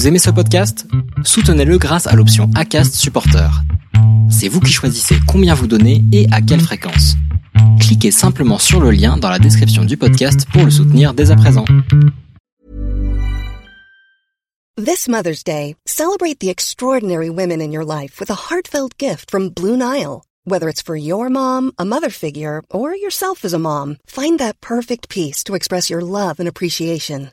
Vous aimez ce podcast? Soutenez-le grâce à l'option ACAST Supporter. C'est vous qui choisissez combien vous donnez et à quelle fréquence. Cliquez simplement sur le lien dans la description du podcast pour le soutenir dès à présent. This Mother's Day, celebrate the extraordinary women in your life with a heartfelt gift from Blue Nile. Whether it's for your mom, a mother figure, or yourself as a mom, find that perfect piece to express your love and appreciation.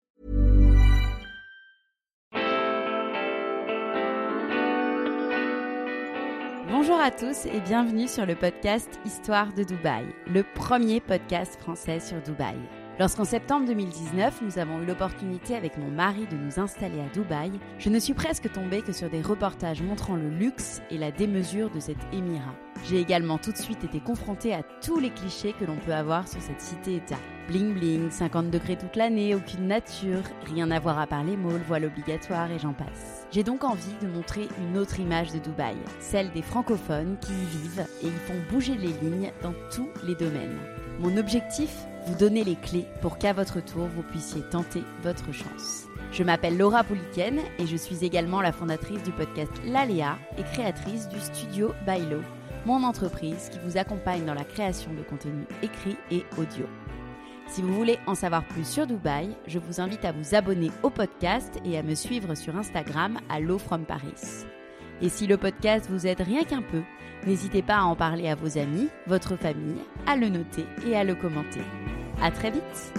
Bonjour à tous et bienvenue sur le podcast Histoire de Dubaï, le premier podcast français sur Dubaï. Lorsqu'en septembre 2019, nous avons eu l'opportunité avec mon mari de nous installer à Dubaï, je ne suis presque tombée que sur des reportages montrant le luxe et la démesure de cet émirat. J'ai également tout de suite été confrontée à tous les clichés que l'on peut avoir sur cette cité-État. Bling bling, 50 degrés toute l'année, aucune nature, rien à voir à part les malls, voile obligatoire et j'en passe. J'ai donc envie de montrer une autre image de Dubaï, celle des francophones qui y vivent et y font bouger les lignes dans tous les domaines. Mon objectif Vous donner les clés pour qu'à votre tour vous puissiez tenter votre chance. Je m'appelle Laura Pouliken et je suis également la fondatrice du podcast L'Aléa et créatrice du studio Bailo, mon entreprise qui vous accompagne dans la création de contenu écrit et audio. Si vous voulez en savoir plus sur Dubaï, je vous invite à vous abonner au podcast et à me suivre sur Instagram à Low from Paris. Et si le podcast vous aide rien qu'un peu, n'hésitez pas à en parler à vos amis, votre famille, à le noter et à le commenter. À très vite!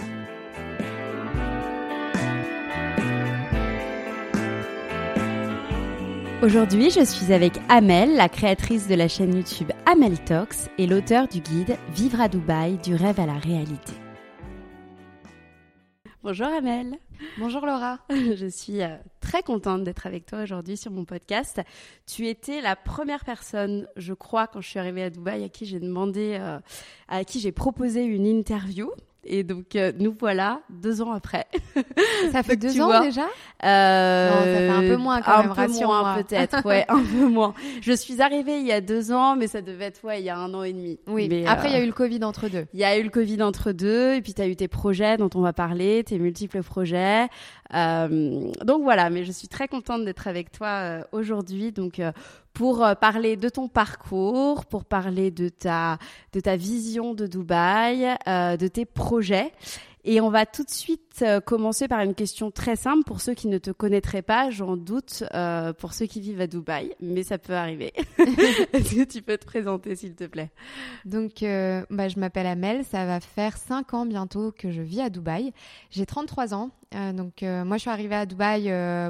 Aujourd'hui, je suis avec Amel, la créatrice de la chaîne YouTube Amel Talks et l'auteur du guide Vivre à Dubaï du rêve à la réalité. Bonjour Amel. Bonjour Laura. Je suis euh, très contente d'être avec toi aujourd'hui sur mon podcast. Tu étais la première personne, je crois, quand je suis arrivée à Dubaï, à qui j'ai demandé, euh, à qui j'ai proposé une interview. Et donc, euh, nous voilà deux ans après. Ça fait Donc, deux ans vois, déjà? euh, Non, ça fait un peu moins quand un même, peu moins peut-être, ouais, un peu moins. Je suis arrivée il y a deux ans, mais ça devait être ouais, il y a un an et demi. Oui. Mais, Après, il y euh, a eu le Covid entre deux. il y a eu le Covid entre deux, et puis tu as eu tes projets dont on va parler, tes multiples projets. Euh, donc voilà, mais je suis très contente d'être avec toi euh, aujourd'hui. Donc euh, pour euh, parler de ton parcours, pour parler de ta de ta vision de Dubaï, euh, de tes projets. Et on va tout de suite euh, commencer par une question très simple pour ceux qui ne te connaîtraient pas, j'en doute, pour ceux qui vivent à Dubaï, mais ça peut arriver. Est-ce que tu peux te présenter, s'il te plaît? Donc, bah, je m'appelle Amel. Ça va faire cinq ans bientôt que je vis à Dubaï. J'ai 33 ans. Donc, moi, je suis arrivée à Dubaï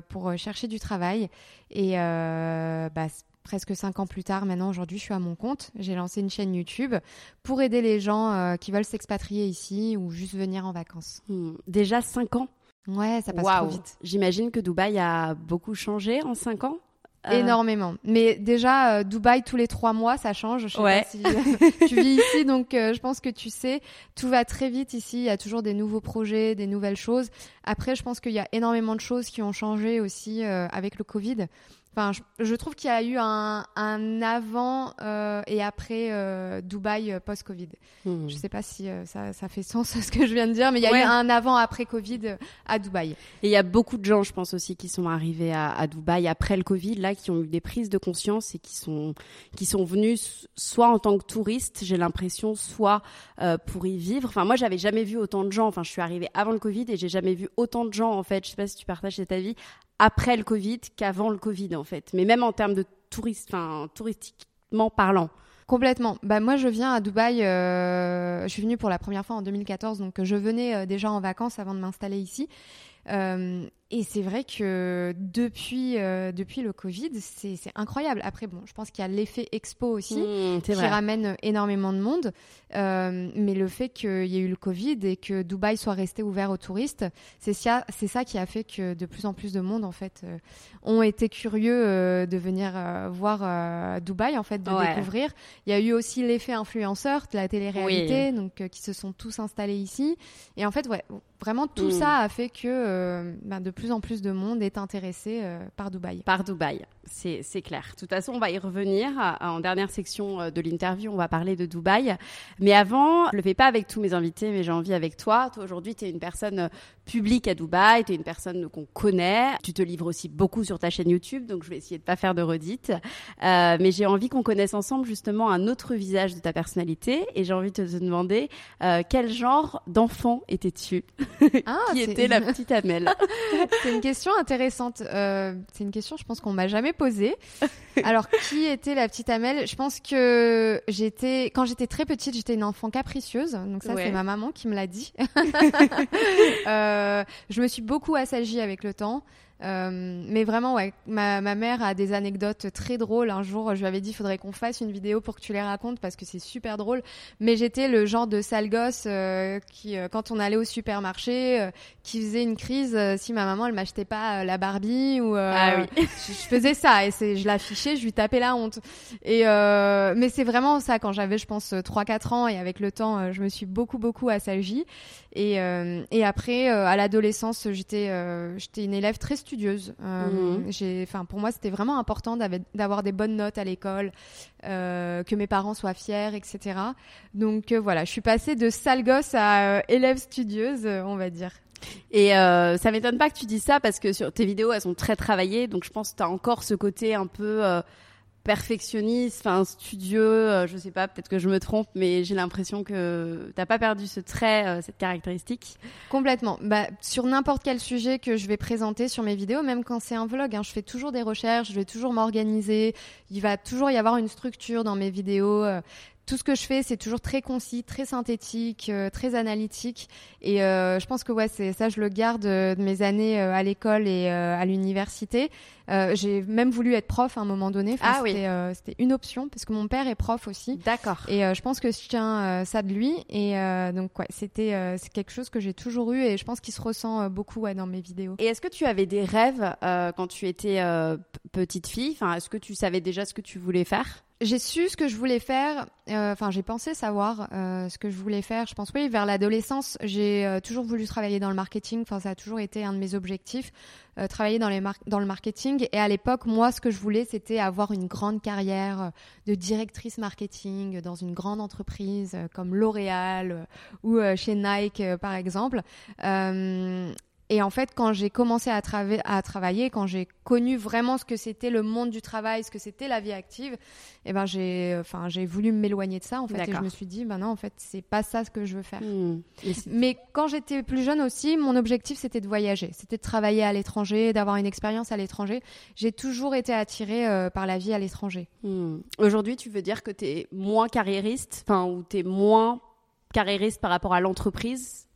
pour chercher du travail. Et bah, presque cinq ans plus tard, maintenant, aujourd'hui, je suis à mon compte. J'ai lancé une chaîne YouTube pour aider les gens euh, qui veulent s'expatrier ici ou juste venir en vacances. Hmm, Déjà cinq ans? Ouais, ça passe Waouh. trop vite. J'imagine que Dubaï a beaucoup changé en 5 ans? Euh, Énormément. Mais déjà, euh, Dubaï, tous les trois mois, ça change. Je sais Ouais. pas si tu vis ici, donc euh, je pense que tu sais, tout va très vite ici. Il y a toujours des nouveaux projets, des nouvelles choses. Après, je pense qu'il y a énormément de choses qui ont changé aussi avec le Covid. Enfin, je, je trouve qu'il y a eu un, un avant euh, et après euh, Dubaï euh, post-Covid. hmm. Je sais pas si euh, ça, ça fait sens ce que je viens de dire, mais il y a Ouais. eu un avant-après Covid euh, à Dubaï. Et il y a beaucoup de gens, je pense aussi, qui sont arrivés à, à Dubaï après le Covid, là, qui ont eu des prises de conscience et qui sont qui sont venus soit en tant que touristes, j'ai l'impression, soit euh, pour y vivre. Enfin, moi, j'avais jamais vu autant de gens. Enfin, je suis arrivée avant le Covid et j'ai jamais vu autant de gens, en fait. Je sais pas si tu partages cet avis après le Covid qu'avant le Covid, en fait. Mais même en termes de touristes, enfin, touristiquement parlant. Complètement. Bah moi je viens à Dubaï, euh, je suis venue pour la première fois en 2014, donc je venais euh, déjà en vacances avant de m'installer ici. Euh, et c'est vrai que depuis, euh, depuis le Covid, c'est incroyable. Après, bon, je pense qu'il y a l'effet expo aussi. C'est qui vrai. ramène énormément de monde. Euh, mais le fait qu'il y ait eu le Covid et que Dubaï soit resté ouvert aux touristes, c'est ça, qui a fait que de plus en plus de monde en fait euh, ont été curieux de venir voir Dubaï en fait, de Ouais. découvrir. Il y a eu aussi l'effet influenceur de la télé-réalité, donc qui se sont tous installés ici. Et en fait, ouais, vraiment tout Mm. ça a fait que ben, de plus en plus de monde est intéressé par Dubaï. Par Dubaï, c'est clair. De toute façon, on va y revenir. En dernière section de l'interview, on va parler de Dubaï. Mais avant, je le fais pas avec tous mes invités, mais j'ai envie avec toi. Toi, aujourd'hui, tu es une personne publique à Dubaï, tu es une personne qu'on connaît. Tu te livres aussi beaucoup sur ta chaîne YouTube, donc je vais essayer de pas faire de redites. Euh, mais j'ai envie qu'on connaisse ensemble justement un autre visage de ta personnalité et j'ai envie de te demander euh, quel genre d'enfant étais-tu? Ah, Qui était la petite Amel? C'est une question intéressante. Euh, c'est une question, je pense qu'on m'a jamais posée. Alors, qui était la petite Amel? Je pense que j'étais, quand j'étais très petite, j'étais une enfant capricieuse. Donc ça, c'est ma maman qui me l'a dit. euh, je me suis beaucoup assagie avec le temps. Euh, mais vraiment, ouais, ma, ma, mère a des anecdotes très drôles. Un jour, je lui avais dit, il faudrait qu'on fasse une vidéo pour que tu les racontes parce que c'est super drôle. Mais j'étais le genre de sale gosse euh, qui, euh, quand on allait au supermarché, qui faisait une crise si ma maman elle m'achetait pas la Barbie ou. ah oui. je, je, faisais ça et c'est, je l'affichais, je lui tapais la honte. Et mais c'est vraiment ça quand j'avais, je pense, 3-4 ans et avec le temps, je me suis beaucoup beaucoup assagie. Et, et après, à l'adolescence, j'étais, j'étais une élève très studieuse. Euh, mhm. J'ai, enfin, pour moi, c'était vraiment important d'avoir des bonnes notes à l'école, euh, que mes parents soient fiers, etc. Donc euh, voilà, je suis passée de sale gosse à élève studieuse, on va dire. Et euh, ça m'étonne pas que tu dises ça parce que sur tes vidéos, elles sont très travaillées, donc je pense que tu as encore ce côté un peu perfectionniste, enfin studieux, euh, je sais pas, peut-être que je me trompe, mais j'ai l'impression que t'as pas perdu ce trait, euh, cette caractéristique. Complètement. Bah, sur n'importe quel sujet que je vais présenter sur mes vidéos, même quand c'est un vlog, hein, je fais toujours des recherches, je vais toujours m'organiser. Il va toujours y avoir une structure dans mes vidéos. Tout ce que je fais, c'est toujours très concis, très synthétique, euh, très analytique. Et euh, je pense que ouais, c'est ça, je le garde euh, de mes années à l'école et à l'université. j'ai même voulu être prof à un moment donné. ah oui. C'était une option parce que mon père est prof aussi. D'accord. Et je pense que je tiens ça de lui. Et donc ouais, c'était c'est quelque chose que j'ai toujours eu et je pense qu'il se ressent beaucoup ouais, dans mes vidéos. Et est-ce que tu avais des rêves quand tu étais petite fille? Enfin, est-ce que tu savais déjà ce que tu voulais faire? J'ai su ce que je voulais faire. Euh, enfin, j'ai pensé savoir euh, ce que je voulais faire. Je pense oui, vers l'adolescence, j'ai euh, toujours voulu travailler dans le marketing. Enfin, ça a toujours été un de mes objectifs, travailler dans, dans le marketing. Et à l'époque, moi, ce que je voulais, c'était avoir une grande carrière de directrice marketing dans une grande entreprise comme L'Oréal ou chez Nike, par exemple. Et en fait, quand j'ai commencé à, à, travailler, quand j'ai connu vraiment ce que c'était le monde du travail, ce que c'était la vie active, eh ben j'ai, enfin, j'ai voulu m'éloigner de ça en fait. Et je me suis dit, ben non, en fait, c'est pas ça ce que je veux faire. Hmm. Mais quand j'étais plus jeune aussi, mon objectif c'était de voyager, c'était de travailler à l'étranger, d'avoir une expérience à l'étranger. J'ai toujours été attirée euh, par la vie à l'étranger. Hmm. Aujourd'hui, tu veux dire que tu es moins carriériste, enfin, ou tu es moins carriériste par rapport à l'entreprise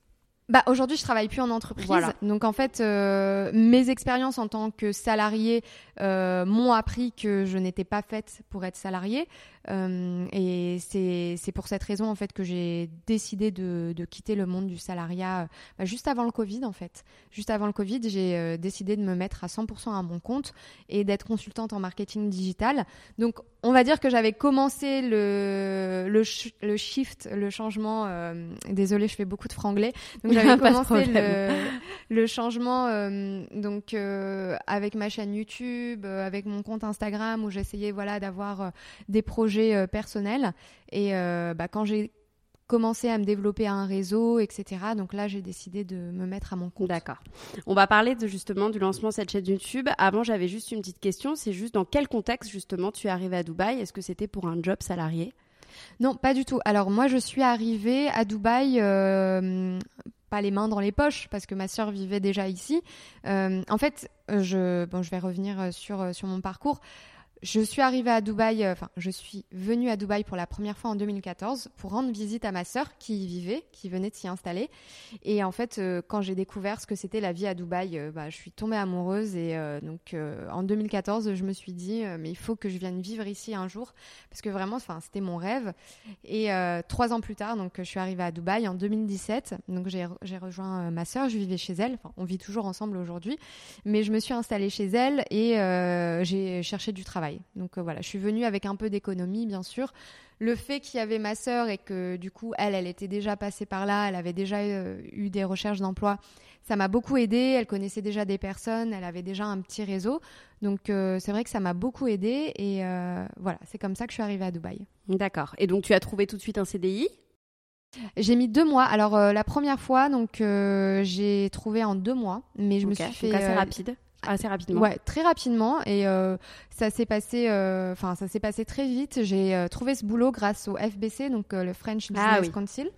bah aujourd'hui je travaille plus en entreprise, donc en fait euh, mes expériences en tant que salarié euh, m'ont appris que je n'étais pas faite pour être salariée. Euh, et c'est pour cette raison en fait que j'ai décidé de, de, quitter le monde du salariat euh, bah, juste avant le Covid en fait. Juste avant le Covid, j'ai euh, décidé de me mettre à 100% à mon compte et d'être consultante en marketing digital. Donc on va dire que j'avais commencé le, le, le, shift, le changement. Désolée, je fais beaucoup de franglais. Donc j'avais commencé le, le, changement donc avec ma chaîne YouTube, avec mon compte Instagram où j'essayais voilà d'avoir des projets euh, personnel Et euh, bah, quand j'ai commencé à me développer un réseau, etc. Donc là, j'ai décidé de me mettre à mon compte. D'accord. On va parler de, justement du lancement de cette chaîne YouTube. Avant, j'avais juste une petite question. C'est juste dans quel contexte, justement, tu es arrivée à Dubaï? Est-ce que c'était pour un job salarié? Non, pas du tout. Alors moi, je suis arrivée à Dubaï... Euh, pas les mains dans les poches parce que ma sœur vivait déjà ici. en fait, je, bon, je vais revenir sur, sur mon parcours. Je suis arrivée à Dubaï, euh, enfin, je suis venue à Dubaï pour la première fois en 2014 pour rendre visite à ma sœur qui y vivait, qui venait de s'y installer. Et en fait, euh, quand j'ai découvert ce que c'était la vie à Dubaï, euh, bah, je suis tombée amoureuse. Et donc, en 2014, je me suis dit, mais il faut que je vienne vivre ici un jour parce que vraiment, c'était mon rêve. Et trois ans plus tard, donc, je suis arrivée à Dubaï en 2017. Donc, j'ai rejoint ma sœur, je vivais chez elle. On vit toujours ensemble aujourd'hui, mais je me suis installée chez elle et j'ai cherché du travail travail. Donc voilà, je suis venue avec un peu d'économie, bien sûr. Le fait qu'il y avait ma sœur et que du coup, elle, elle était déjà passée par là, elle avait déjà eu des recherches d'emploi, ça m'a beaucoup aidée. Elle connaissait déjà des personnes, elle avait déjà un petit réseau. Donc c'est vrai que ça m'a beaucoup aidée et voilà, c'est comme ça que je suis arrivée à Dubaï. D'accord. Et donc tu as trouvé tout de suite un CDI j'ai mis deux mois. Alors euh, la première fois, donc euh, j'ai trouvé en deux mois, mais je me suis fait assez euh, rapide. Assez rapidement. Ouais, très rapidement et ça s'est passé. Enfin, ça s'est passé très vite. J'ai trouvé ce boulot grâce au FBC, donc le French ah Business Council.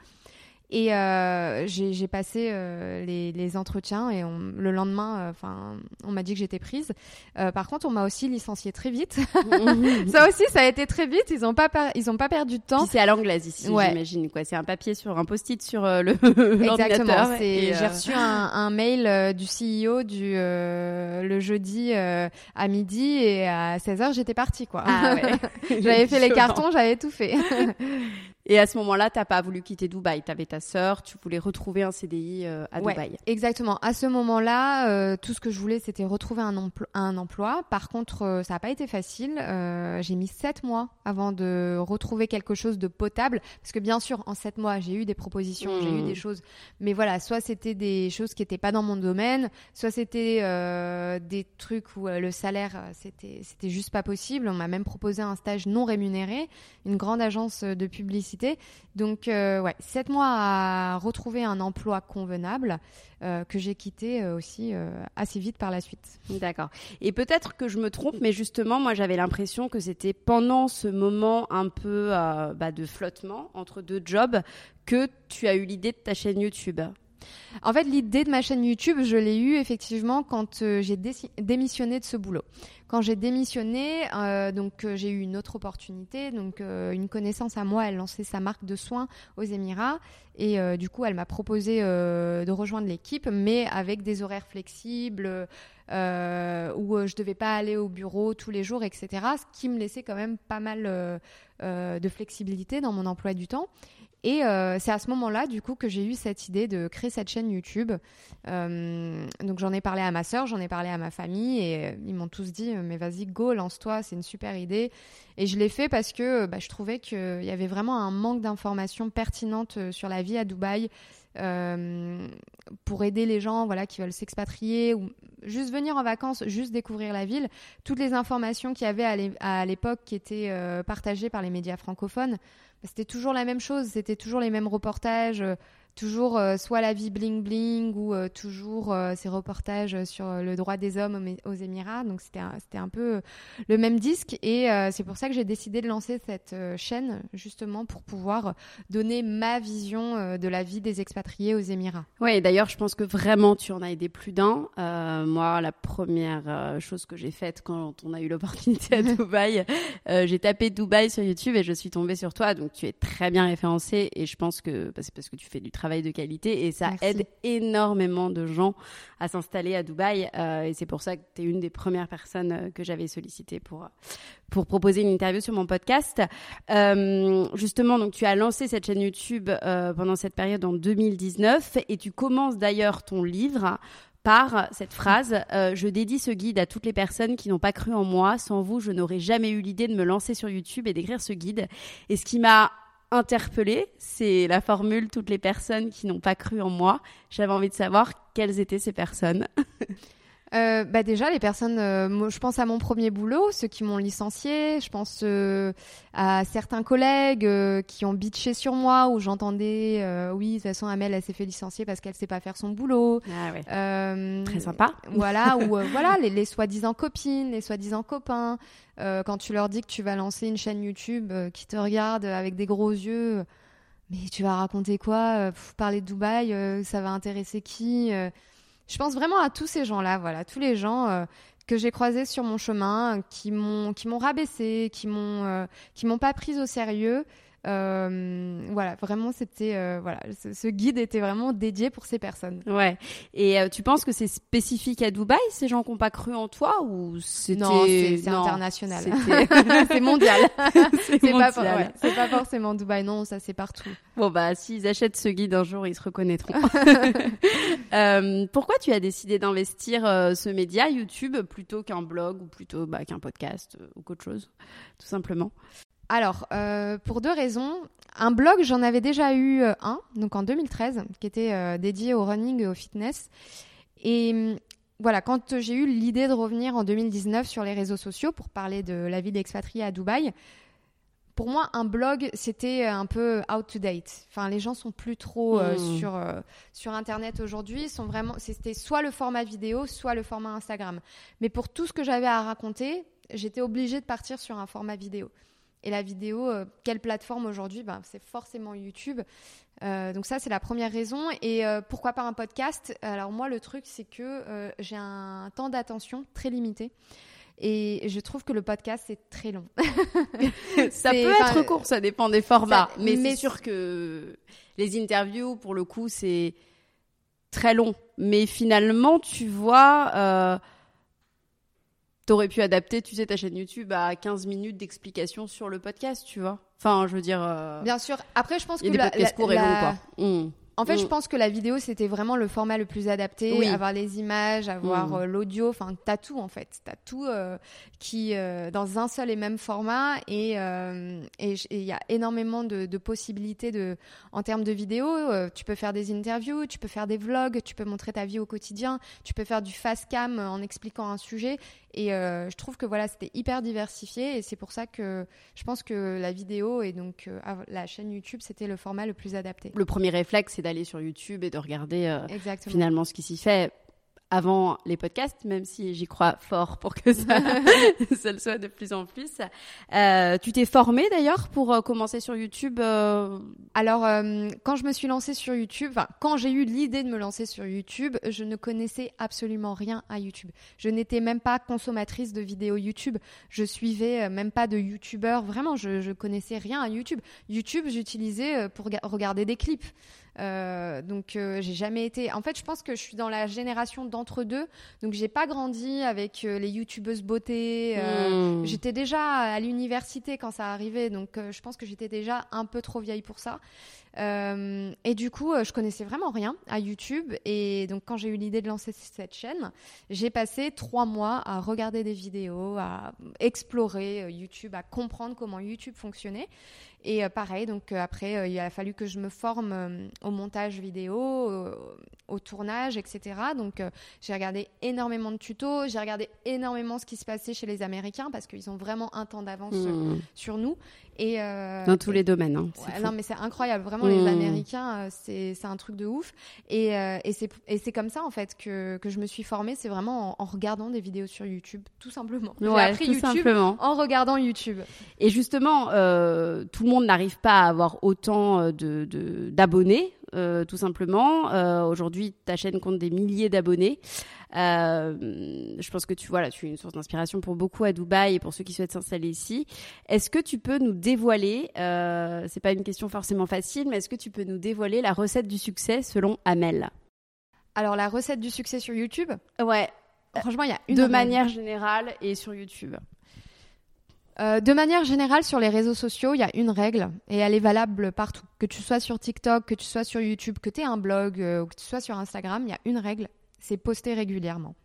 Et euh, j'ai passé euh, les, les, entretiens et on, le lendemain, euh, enfin, on m'a dit que j'étais prise. Euh, par contre, on m'a aussi licenciée très vite. ça aussi, ça a été très vite. Ils ont pas ils ont pas perdu de temps. C'est à l'anglaise ici, ouais. j'imagine quoi. C'est un papier sur un post-it sur le Exactement. J'ai reçu un, un mail du CEO du le jeudi à midi et à 16 h j'étais partie quoi. Ah ouais. j'avais fait les cartons, j'avais tout fait. Et à ce moment-là, t'as pas voulu quitter Dubaï. Tu avais ta sœur, tu voulais retrouver un CDI euh, à ouais, Dubaï. Exactement. À ce moment-là, euh, tout ce que je voulais, c'était retrouver un, un, emploi. Par contre, euh, ça n'a pas été facile. j'ai mis sept mois avant de retrouver quelque chose de potable. Parce que bien sûr, en sept mois, j'ai eu des propositions, j'ai eu hmm. des choses. Mais voilà, soit c'était des choses qui n'étaient pas dans mon domaine, soit c'était des trucs où le salaire, c'était, c'était juste pas possible. On m'a même proposé un stage non rémunéré, une grande agence de publicité donc, euh, ouais, sept mois à retrouver un emploi convenable euh, que j'ai quitté euh, aussi assez vite par la suite. D'accord. Et peut-être que je me trompe, mais justement, moi, j'avais l'impression que c'était pendant ce moment un peu bah, de flottement entre deux jobs que tu as eu l'idée de ta chaîne YouTube. En fait, l'idée de ma chaîne YouTube, je l'ai eue effectivement quand j'ai démissionné de ce boulot. Quand j'ai démissionné, euh, donc euh, j'ai eu une autre opportunité. Donc euh, une connaissance à moi, elle lançait sa marque de soins aux Émirats et du coup elle m'a proposé de rejoindre l'équipe, mais avec des horaires flexibles où je devais pas aller au bureau tous les jours, etc. Ce qui me laissait quand même pas mal de flexibilité dans mon emploi du temps. Et euh, c'est à ce moment-là, du coup, que j'ai eu cette idée de créer cette chaîne YouTube. Euh, donc j'en ai parlé à ma sœur, j'en ai parlé à ma famille, et euh, ils m'ont tous dit mais vas-y, go, lance-toi, c'est une super idée. Et je l'ai fait parce que bah, je trouvais qu'il y avait vraiment un manque d'informations pertinentes sur la vie à Dubaï. pour aider les gens voilà qui veulent s'expatrier ou juste venir en vacances, juste découvrir la ville, toutes les informations qu'il y avait à l'époque qui étaient partagées par les médias francophones, c'était toujours la même chose, c'était toujours les mêmes reportages, euh, toujours euh, soit la vie bling bling ou euh, toujours euh, ces reportages sur le droit des hommes aux Émirats. Donc c'était un, c'était un peu le même disque et c'est pour ça que j'ai décidé de lancer cette chaîne justement pour pouvoir donner ma vision de la vie des expatriés aux Émirats. Oui, d'ailleurs je pense que vraiment tu en as aidé plus d'un. moi, la première chose que j'ai faite quand on a eu l'opportunité à Dubaï, j'ai tapé Dubaï sur YouTube et je suis tombée sur toi. Donc tu es très bien référencé et je pense que bah, c'est parce que tu fais du travail de qualité et ça aide énormément de gens à s'installer à Dubaï. Euh, et c'est pour ça que tu es une des premières personnes euh, que j'avais sollicité pour, pour proposer une interview sur mon podcast. Euh, justement, donc tu as lancé cette chaîne YouTube pendant cette période en 2019 et tu commences d'ailleurs ton livre par cette phrase Je dédie ce guide à toutes les personnes qui n'ont pas cru en moi. Sans vous, je n'aurais jamais eu l'idée de me lancer sur YouTube et d'écrire ce guide. Et ce qui m'a interpellée, c'est la formule toutes les personnes qui n'ont pas cru en moi. J'avais envie de savoir quelles étaient ces personnes. Euh, bah déjà les personnes, euh, je pense à mon premier boulot, ceux qui m'ont licencié, je pense euh, à certains collègues qui ont bitché sur moi où j'entendais oui de toute façon Amel elle s'est fait licencier parce qu'elle sait pas faire son boulot. Ah ouais. Très sympa. Voilà ou voilà les, les soi-disant copines, les soi-disant copains. quand tu leur dis que tu vas lancer une chaîne YouTube qui te regarde avec des gros yeux, mais tu vas raconter quoi? Parler de Dubaï, ça va intéresser qui? Je pense vraiment à tous ces gens-là, voilà, tous les gens euh, que j'ai croisés sur mon chemin, qui m'ont qui m'ont rabaissé, qui m'ont euh, qui m'ont pas prise au sérieux. Euh, voilà, vraiment, c'était euh, voilà, ce, guide était vraiment dédié pour ces personnes. Ouais. Et euh, tu penses que c'est spécifique à Dubaï, ces gens qui n'ont pas cru en toi, ou c'était non, c'est international, c'est mondial. c'est pas, pas, forcément Dubaï, non, ça c'est partout. Bon bah, s'ils achètent ce guide un jour, ils se reconnaîtront. pourquoi tu as décidé d'investir ce média YouTube plutôt qu'un blog ou plutôt bah, qu'un podcast ou qu'autre chose, tout simplement? Alors, euh, pour deux raisons. Un blog, j'en avais déjà eu euh, un, donc en 2013, qui était euh, dédié au running et au fitness. Et hum, voilà, quand j'ai eu l'idée de revenir en 2019 sur les réseaux sociaux pour parler de la vie d'expatrié à Dubaï, pour moi, un blog, c'était un peu out to date. Enfin, les gens sont plus trop mmh. sur, sur Internet aujourd'hui. Sont vraiment, c'était soit le format vidéo, soit le format Instagram. Mais pour tout ce que j'avais à raconter, j'étais obligée de partir sur un format vidéo. Et la vidéo, euh, quelle plateforme aujourd'hui? Ben, C'est forcément YouTube. Euh, donc ça, c'est la première raison. Et euh, pourquoi pas un podcast? Alors moi, le truc, c'est que j'ai un temps d'attention très limité. Et je trouve que le podcast, c'est très long. ça peut être court, ça dépend des formats. mais, mais c'est sûr que les interviews, pour le coup, c'est très long. Mais finalement, tu vois t'aurais pu adapter, tu sais, ta chaîne YouTube à 15 minutes d'explication sur le podcast, tu vois. Enfin, je veux dire. Euh, Bien sûr. Après, je pense que. des la, podcasts courts et longs, quoi. Mmh. En fait, je mm. pense que la vidéo, c'était vraiment le format le plus adapté. Avoir les images, avoir mm. euh, l'audio. Enfin, t'as tout, en fait. T'as tout euh, qui, euh, dans un seul et même format. Et il y a énormément de, de, possibilités de, en termes de vidéo. tu peux faire des interviews, tu peux faire des vlogs, tu peux montrer ta vie au quotidien, tu peux faire du fast cam en expliquant un sujet. Et je trouve que voilà, c'était hyper diversifié. Et c'est pour ça que je pense que la vidéo et donc la chaîne YouTube, c'était le format le plus adapté. Le premier réflexe, c'est d'aller sur YouTube et de regarder euh, finalement ce qui s'y fait avant les podcasts, même si j'y crois fort pour que ça, ça le soit de plus en plus. Euh, tu t'es formée d'ailleurs pour euh, commencer sur YouTube Alors, quand je me suis lancée sur YouTube, enfin, quand j'ai eu l'idée de me lancer sur YouTube, je ne connaissais absolument rien à YouTube. Je n'étais même pas consommatrice de vidéos YouTube. Je suivais même pas de YouTubeurs. Vraiment, je, je connaissais rien à YouTube. YouTube, j'utilisais pour regarder des clips. Euh, donc euh, j'ai jamais été. En fait, je pense que je suis dans la génération d'entre deux. Donc j'ai pas grandi avec euh, les youtubeuses beauté. Hmm. J'étais déjà à l'université quand ça arrivait, donc je pense que j'étais déjà un peu trop vieille pour ça. Et du coup, je connaissais vraiment rien à YouTube. Et donc quand j'ai eu l'idée de lancer cette chaîne, j'ai passé trois mois à regarder des vidéos, à explorer YouTube, à comprendre comment YouTube fonctionnait. Et euh, pareil, donc euh, après, euh, il a fallu que je me forme au montage vidéo, au tournage, etc. Donc j'ai regardé énormément de tutos, j'ai regardé énormément ce qui se passait chez les Américains parce qu'ils ont vraiment un temps d'avance mmh. sur, nous. Et, Dans tous les domaines. Hein, non, mais c'est incroyable. Vraiment, les mmh. Américains, c'est un truc de ouf. Et, et c'est comme ça, en fait, que, que je me suis formée. C'est vraiment en, regardant des vidéos sur YouTube, tout simplement. J'ai appris YouTube simplement. en regardant YouTube. Et justement, tout le monde n'arrive pas à avoir autant euh, de, d'abonnés, euh, tout simplement. Euh, aujourd'hui, ta chaîne compte des milliers d'abonnés. je pense que tu vois là, tu es une source d'inspiration pour beaucoup à Dubaï et pour ceux qui souhaitent s'installer ici. Est-ce que tu peux nous dévoiler, euh, c'est pas une question forcément facile, mais est-ce que tu peux nous dévoiler la recette du succès selon Amel? Alors la recette du succès sur YouTube? Ouais. Franchement, il y a une de manière générale et sur YouTube. Euh, de manière générale, sur les réseaux sociaux, il y a une règle et elle est valable partout. Que tu sois sur TikTok, que tu sois sur YouTube, que tu aies un blog euh, ou que tu sois sur Instagram, il y a une règle, c'est poster régulièrement.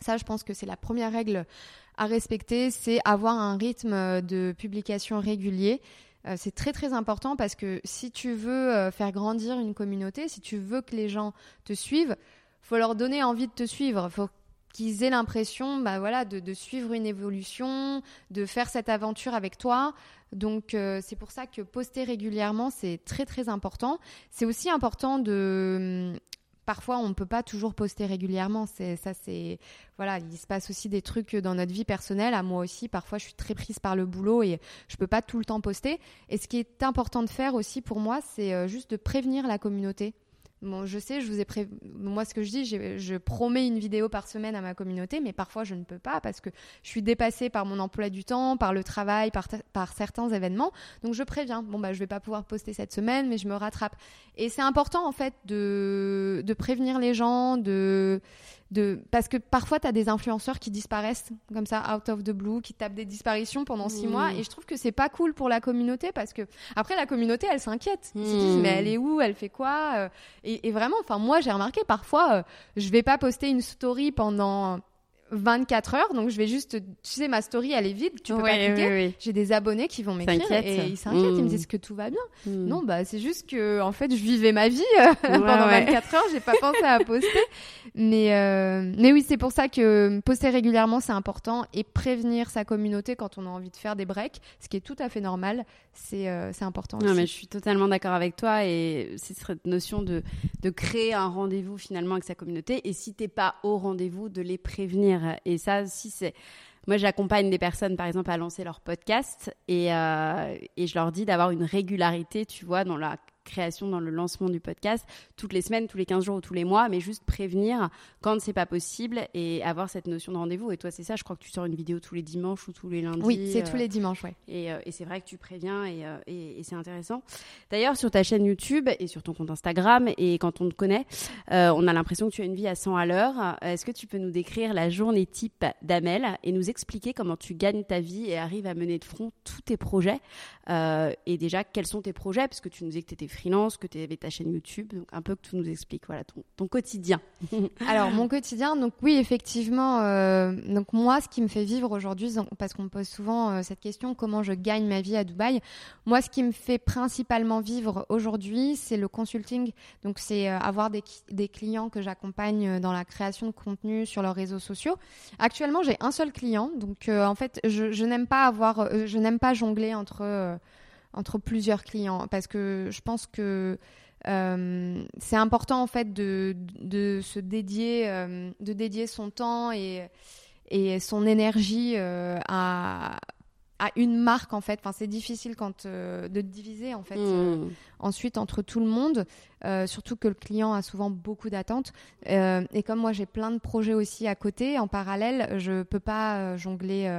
Ça, je pense que c'est la première règle à respecter, c'est avoir un rythme de publication régulier. Euh, c'est très très important parce que si tu veux faire grandir une communauté, si tu veux que les gens te suivent, faut leur donner envie de te suivre. Qu'ils aient l'impression bah, voilà, de, suivre une évolution, de faire cette aventure avec toi. Donc euh, c'est pour ça que poster régulièrement, c'est très très important. C'est aussi important de... Hum, parfois, on ne peut pas toujours poster régulièrement. Ça, c'est voilà. Il se passe aussi des trucs dans notre vie personnelle. À moi aussi, parfois, je suis très prise par le boulot et je peux pas tout le temps poster. Et ce qui est important de faire aussi pour moi, c'est euh, juste de prévenir la communauté Je sais, je vous ai pré... moi ce que je dis, je promets une vidéo par semaine à ma communauté, mais parfois je ne peux pas parce que je suis dépassée par mon emploi du temps, par le travail, par, par certains événements. Donc je préviens, bon bah je vais pas pouvoir poster cette semaine, mais je me rattrape. Et c'est important en fait de, de prévenir les gens, de de parce que parfois tu as des influenceurs qui disparaissent comme ça out of the blue qui tapent des disparitions pendant six mois. Et je trouve que c'est pas cool pour la communauté parce que après la communauté elle s'inquiète. Ils se disent mais elle est où? Elle fait quoi? Euh, et, vraiment enfin moi j'ai remarqué parfois euh, je vais pas poster une story pendant 24 heures, donc je vais juste, tu sais, ma story elle est vide, tu peux pas cliquer. J'ai des abonnés qui vont m'écrire et ils s'inquiètent, ils me hmm. disent que tout va bien. Hmm. Non, bah c'est juste que en fait je vivais ma vie euh, pendant 24 heures, j'ai pas pensé à poster. Mais euh, mais oui, c'est pour ça que poster régulièrement c'est important et prévenir sa communauté quand on a envie de faire des breaks, ce qui est tout à fait normal, c'est euh, c'est important. Non, mais je suis totalement d'accord avec toi et c'est cette notion de de créer un rendez-vous finalement avec sa communauté et si t'es pas au rendez-vous de les prévenir et ça, si c'est. Moi, j'accompagne des personnes, par exemple, à lancer leur podcast et, euh, et je leur dis d'avoir une régularité, tu vois, dans la création, dans le lancement du podcast, toutes les semaines, tous les 15 jours ou tous les mois, mais juste prévenir quand c'est pas possible et avoir cette notion de rendez-vous. Et toi, c'est ça, je crois que tu sors une vidéo tous les dimanches ou tous les lundis. Oui, c'est tous les dimanches, ouais. Et, euh, et c'est vrai que tu préviens et, euh, et, et c'est intéressant. D'ailleurs, sur ta chaîne YouTube et sur ton compte Instagram, et quand on te connaît, euh, on a l'impression que tu as une vie à 100 à l'heure. Est-ce que tu peux nous décrire la journée type d'Amel et nous expliquer comment tu gagnes ta vie et arrives à mener de front tous tes projets Et déjà, quels sont tes projets? Parce que tu nous disais que tu étais freelance, que tu avais ta chaîne YouTube, donc un peu que tu nous expliques voilà ton, quotidien. Alors mon quotidien, donc oui effectivement, euh, donc moi ce qui me fait vivre aujourd'hui, parce qu'on me pose souvent euh, cette question, comment je gagne ma vie à Dubaï Moi ce qui me fait principalement vivre aujourd'hui, c'est le consulting, donc c'est euh, avoir des, clients que j'accompagne dans la création de contenu sur leurs réseaux sociaux. Actuellement j'ai un seul client, donc en fait je n'aime pas avoir, je n'aime pas jongler entre entre plusieurs clients. Parce que je pense que euh, c'est important en fait de, se dédier, euh, de dédier son temps et, et son énergie euh, à, à une marque en fait. Enfin, c'est difficile quand de diviser en fait mmh. ensuite entre tout le monde, surtout que le client a souvent beaucoup d'attentes. et comme moi j'ai plein de projets aussi à côté en parallèle, je peux pas jongler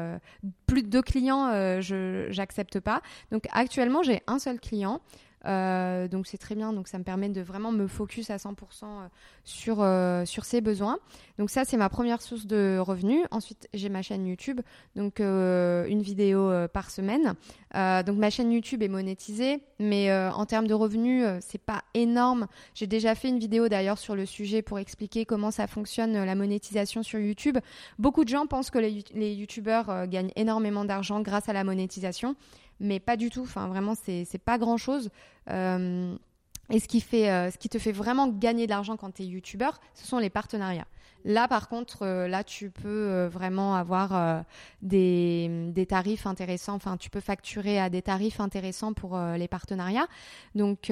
plus de deux clients, je j'accepte pas. Donc actuellement j'ai un seul client. Euh, donc c'est très bien, donc ça me permet de vraiment me focus à 100% euh, sur, euh, sur ses besoins. Donc ça c'est ma première source de revenus. Ensuite j'ai ma chaîne YouTube, donc une vidéo par semaine. donc ma chaîne YouTube est monétisée, mais en termes de revenus c'est pas énorme. J'ai déjà fait une vidéo d'ailleurs sur le sujet pour expliquer comment ça fonctionne la monétisation sur YouTube. Beaucoup de gens pensent que les, les YouTubeurs gagnent énormément d'argent grâce à la monétisation mais pas du tout. Enfin, vraiment, c'est pas grand chose. Euh, et ce qui, fait, euh, ce qui te fait vraiment gagner de l'argent quand tu es youtubeur, ce sont les partenariats. Là, par contre, euh, là, tu peux vraiment avoir des, des, tarifs intéressants. Enfin, tu peux facturer à des tarifs intéressants pour les partenariats. Donc,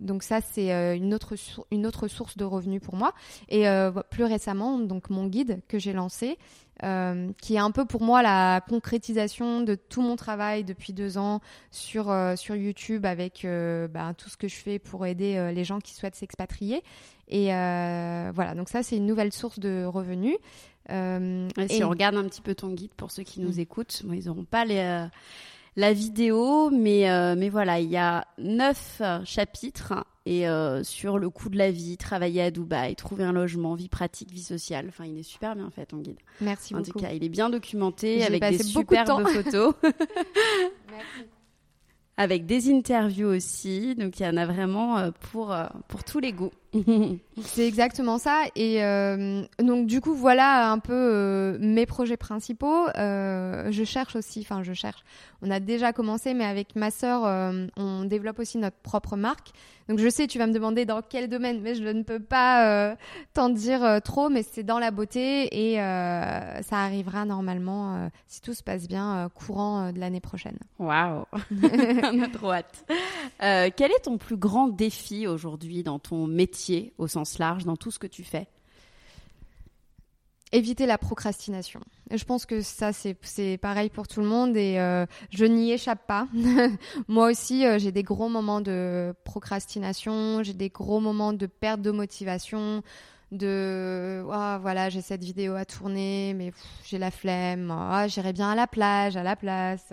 donc ça, c'est une autre, une autre source de revenus pour moi. Et plus récemment, donc mon guide que j'ai lancé, euh, qui est un peu pour moi la concrétisation de tout mon travail depuis deux ans sur, euh, sur YouTube avec euh, bah, tout ce que je fais pour aider les gens qui souhaitent s'expatrier. Et voilà, donc ça c'est une nouvelle source de revenus. si on regarde un petit peu ton guide pour ceux qui nous mm. écoutent, ils n'auront pas les la vidéo, mais, mais voilà, il y a neuf chapitres et euh, sur le coût de la vie, travailler à Dubaï, trouver un logement, vie pratique, vie sociale. Enfin, il est super bien fait ton guide. Merci en beaucoup. En tout cas, il est bien documenté avec des superbes photos. Merci. Avec des interviews aussi, donc il y en a vraiment euh, pour, euh, pour tous les goûts. C'est exactement ça. Et donc du coup, voilà un peu mes projets principaux. je cherche aussi, enfin je cherche. On a déjà commencé, mais avec ma sœur, on développe aussi notre propre marque. Donc je sais, tu vas me demander dans quel domaine, mais je ne peux pas euh, t'en dire euh, trop, mais c'est dans la beauté et euh, ça arrivera normalement, si tout se passe bien, courant de l'année prochaine. Waouh On a trop hâte. quel est ton plus grand défi aujourd'hui dans ton métier? Au sens large, dans tout ce que tu fais Éviter la procrastination. Je pense que ça, c'est pareil pour tout le monde et euh, je n'y échappe pas. Moi aussi, euh, j'ai des gros moments de procrastination, j'ai des gros moments de perte de motivation de oh, voilà j'ai cette vidéo à tourner mais j'ai la flemme. Oh, j'irai bien à la plage à la place.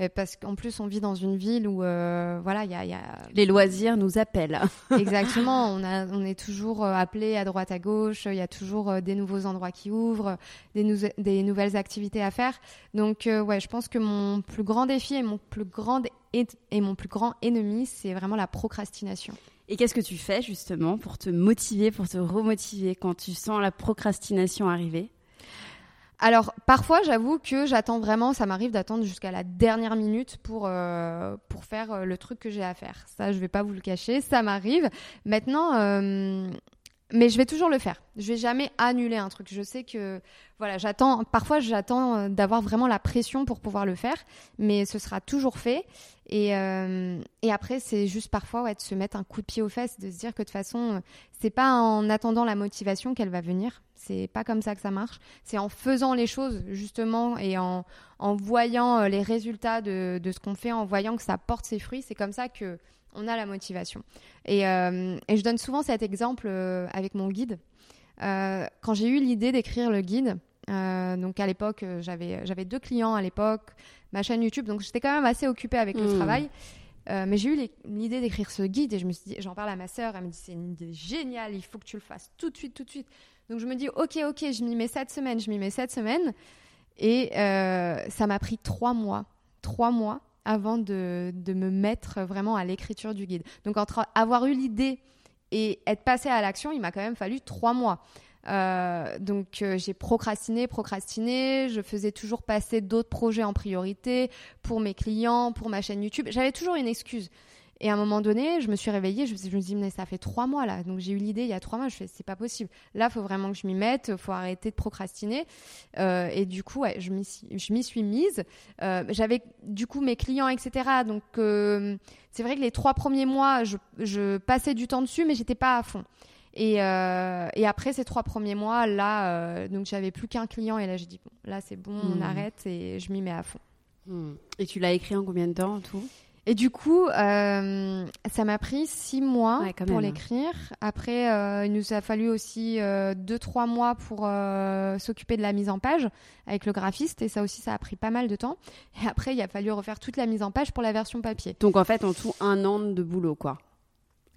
Euh, parce qu'en plus on vit dans une ville où euh, voilà il y, a, les loisirs nous appellent. Exactement. On a on est toujours euh, appelé à droite à gauche. Il y a toujours des nouveaux endroits qui ouvrent des, des nouvelles activités à faire. Donc ouais je pense que mon plus grand défi et mon plus grand et mon plus grand ennemi c'est vraiment la procrastination et qu'est-ce que tu fais justement pour te motiver, pour te remotiver quand tu sens la procrastination arriver? Alors parfois j'avoue que j'attends vraiment, ça m'arrive d'attendre jusqu'à la dernière minute pour, euh, pour faire euh, le truc que j'ai à faire. Ça je vais pas vous le cacher, ça m'arrive. Maintenant, euh, mais je vais toujours le faire. Je vais jamais annuler un truc. Je sais que voilà, j'attends. Parfois, j'attends euh, d'avoir vraiment la pression pour pouvoir le faire, mais ce sera toujours fait. Et, euh, et après, c'est juste parfois ouais, de se mettre un coup de pied aux fesses, de se dire que de toute façon, euh, c'est pas en attendant la motivation qu'elle va venir. C'est pas comme ça que ça marche. C'est en faisant les choses justement et en, en voyant les résultats de, de ce qu'on fait, en voyant que ça porte ses fruits. C'est comme ça que on a la motivation. Et, euh, et je donne souvent cet exemple euh, avec mon guide. Euh, quand j'ai eu l'idée d'écrire le guide, donc à l'époque, j'avais, deux clients à l'époque, ma chaîne YouTube, donc j'étais quand même assez occupée avec le mmh. travail. mais j'ai eu l'idée d'écrire ce guide et je me suis dit, j'en parle à ma sœur, elle me dit c'est une idée géniale, il faut que tu le fasses tout de suite, tout de suite. Donc je me dis, ok, ok, je m'y mets cette semaine, je m'y mets cette semaine. Et ça m'a pris trois mois, trois mois avant de, me mettre vraiment à l'écriture du guide. Donc entre avoir eu l'idée et être passé à l'action, il m'a quand même fallu trois mois. Euh, donc euh, j'ai procrastiné, procrastiné, je faisais toujours passer d'autres projets en priorité pour mes clients, pour ma chaîne YouTube. J'avais toujours une excuse. Et à un moment donné, je me suis réveillée, je, me suis dit, mais ça fait trois mois là. Donc j'ai eu l'idée il y a trois mois, je fais, c'est pas possible. Là, il faut vraiment que je m'y mette, il faut arrêter de procrastiner. Euh, et du coup, ouais, je m'y suis, mise. Euh, j'avais du coup mes clients, etc. Donc euh, c'est vrai que les trois premiers mois, je, je passais du temps dessus, mais j'étais pas à fond. Et, et, après ces trois premiers mois, là, donc j'avais plus qu'un client et là j'ai dit bon, là c'est bon, on hmm. arrête et je m'y mets à fond. Hmm. Et tu l'as écrit en combien de temps tout? Et du coup, euh, ça m'a pris six mois pour l'écrire. Après, euh, il nous a fallu aussi euh, deux, trois mois pour s'occuper de la mise en page avec le graphiste. Et ça aussi, ça a pris pas mal de temps. Et après, il a fallu refaire toute la mise en page pour la version papier. Donc en fait, en tout, un an de boulot, quoi.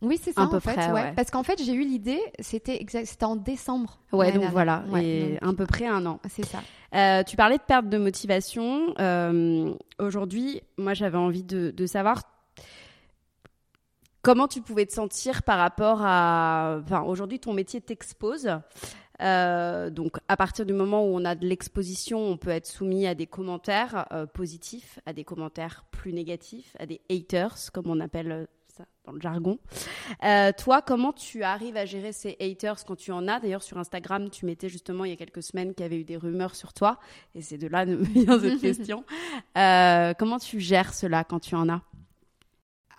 Oui, c'est ça, en fait. Parce qu'en fait, j'ai eu l'idée, c'était en décembre. Ouais, donc voilà, et à peu près un an. C'est ça. Euh, tu parlais de perte de motivation. Euh, aujourd'hui, moi, j'avais envie de, savoir comment tu pouvais te sentir par rapport à. Enfin, aujourd'hui, ton métier t'expose. Euh, donc, à partir du moment où on a de l'exposition, on peut être soumis à des commentaires positifs, à des commentaires plus négatifs, à des haters, comme on appelle dans le jargon. Euh, toi, comment tu arrives à gérer ces haters quand tu en as? D'ailleurs, sur Instagram, tu mettais justement il y a quelques semaines qu'il y avait eu des rumeurs sur toi, et c'est de là que vient cette question. Euh, comment tu gères cela quand tu en as?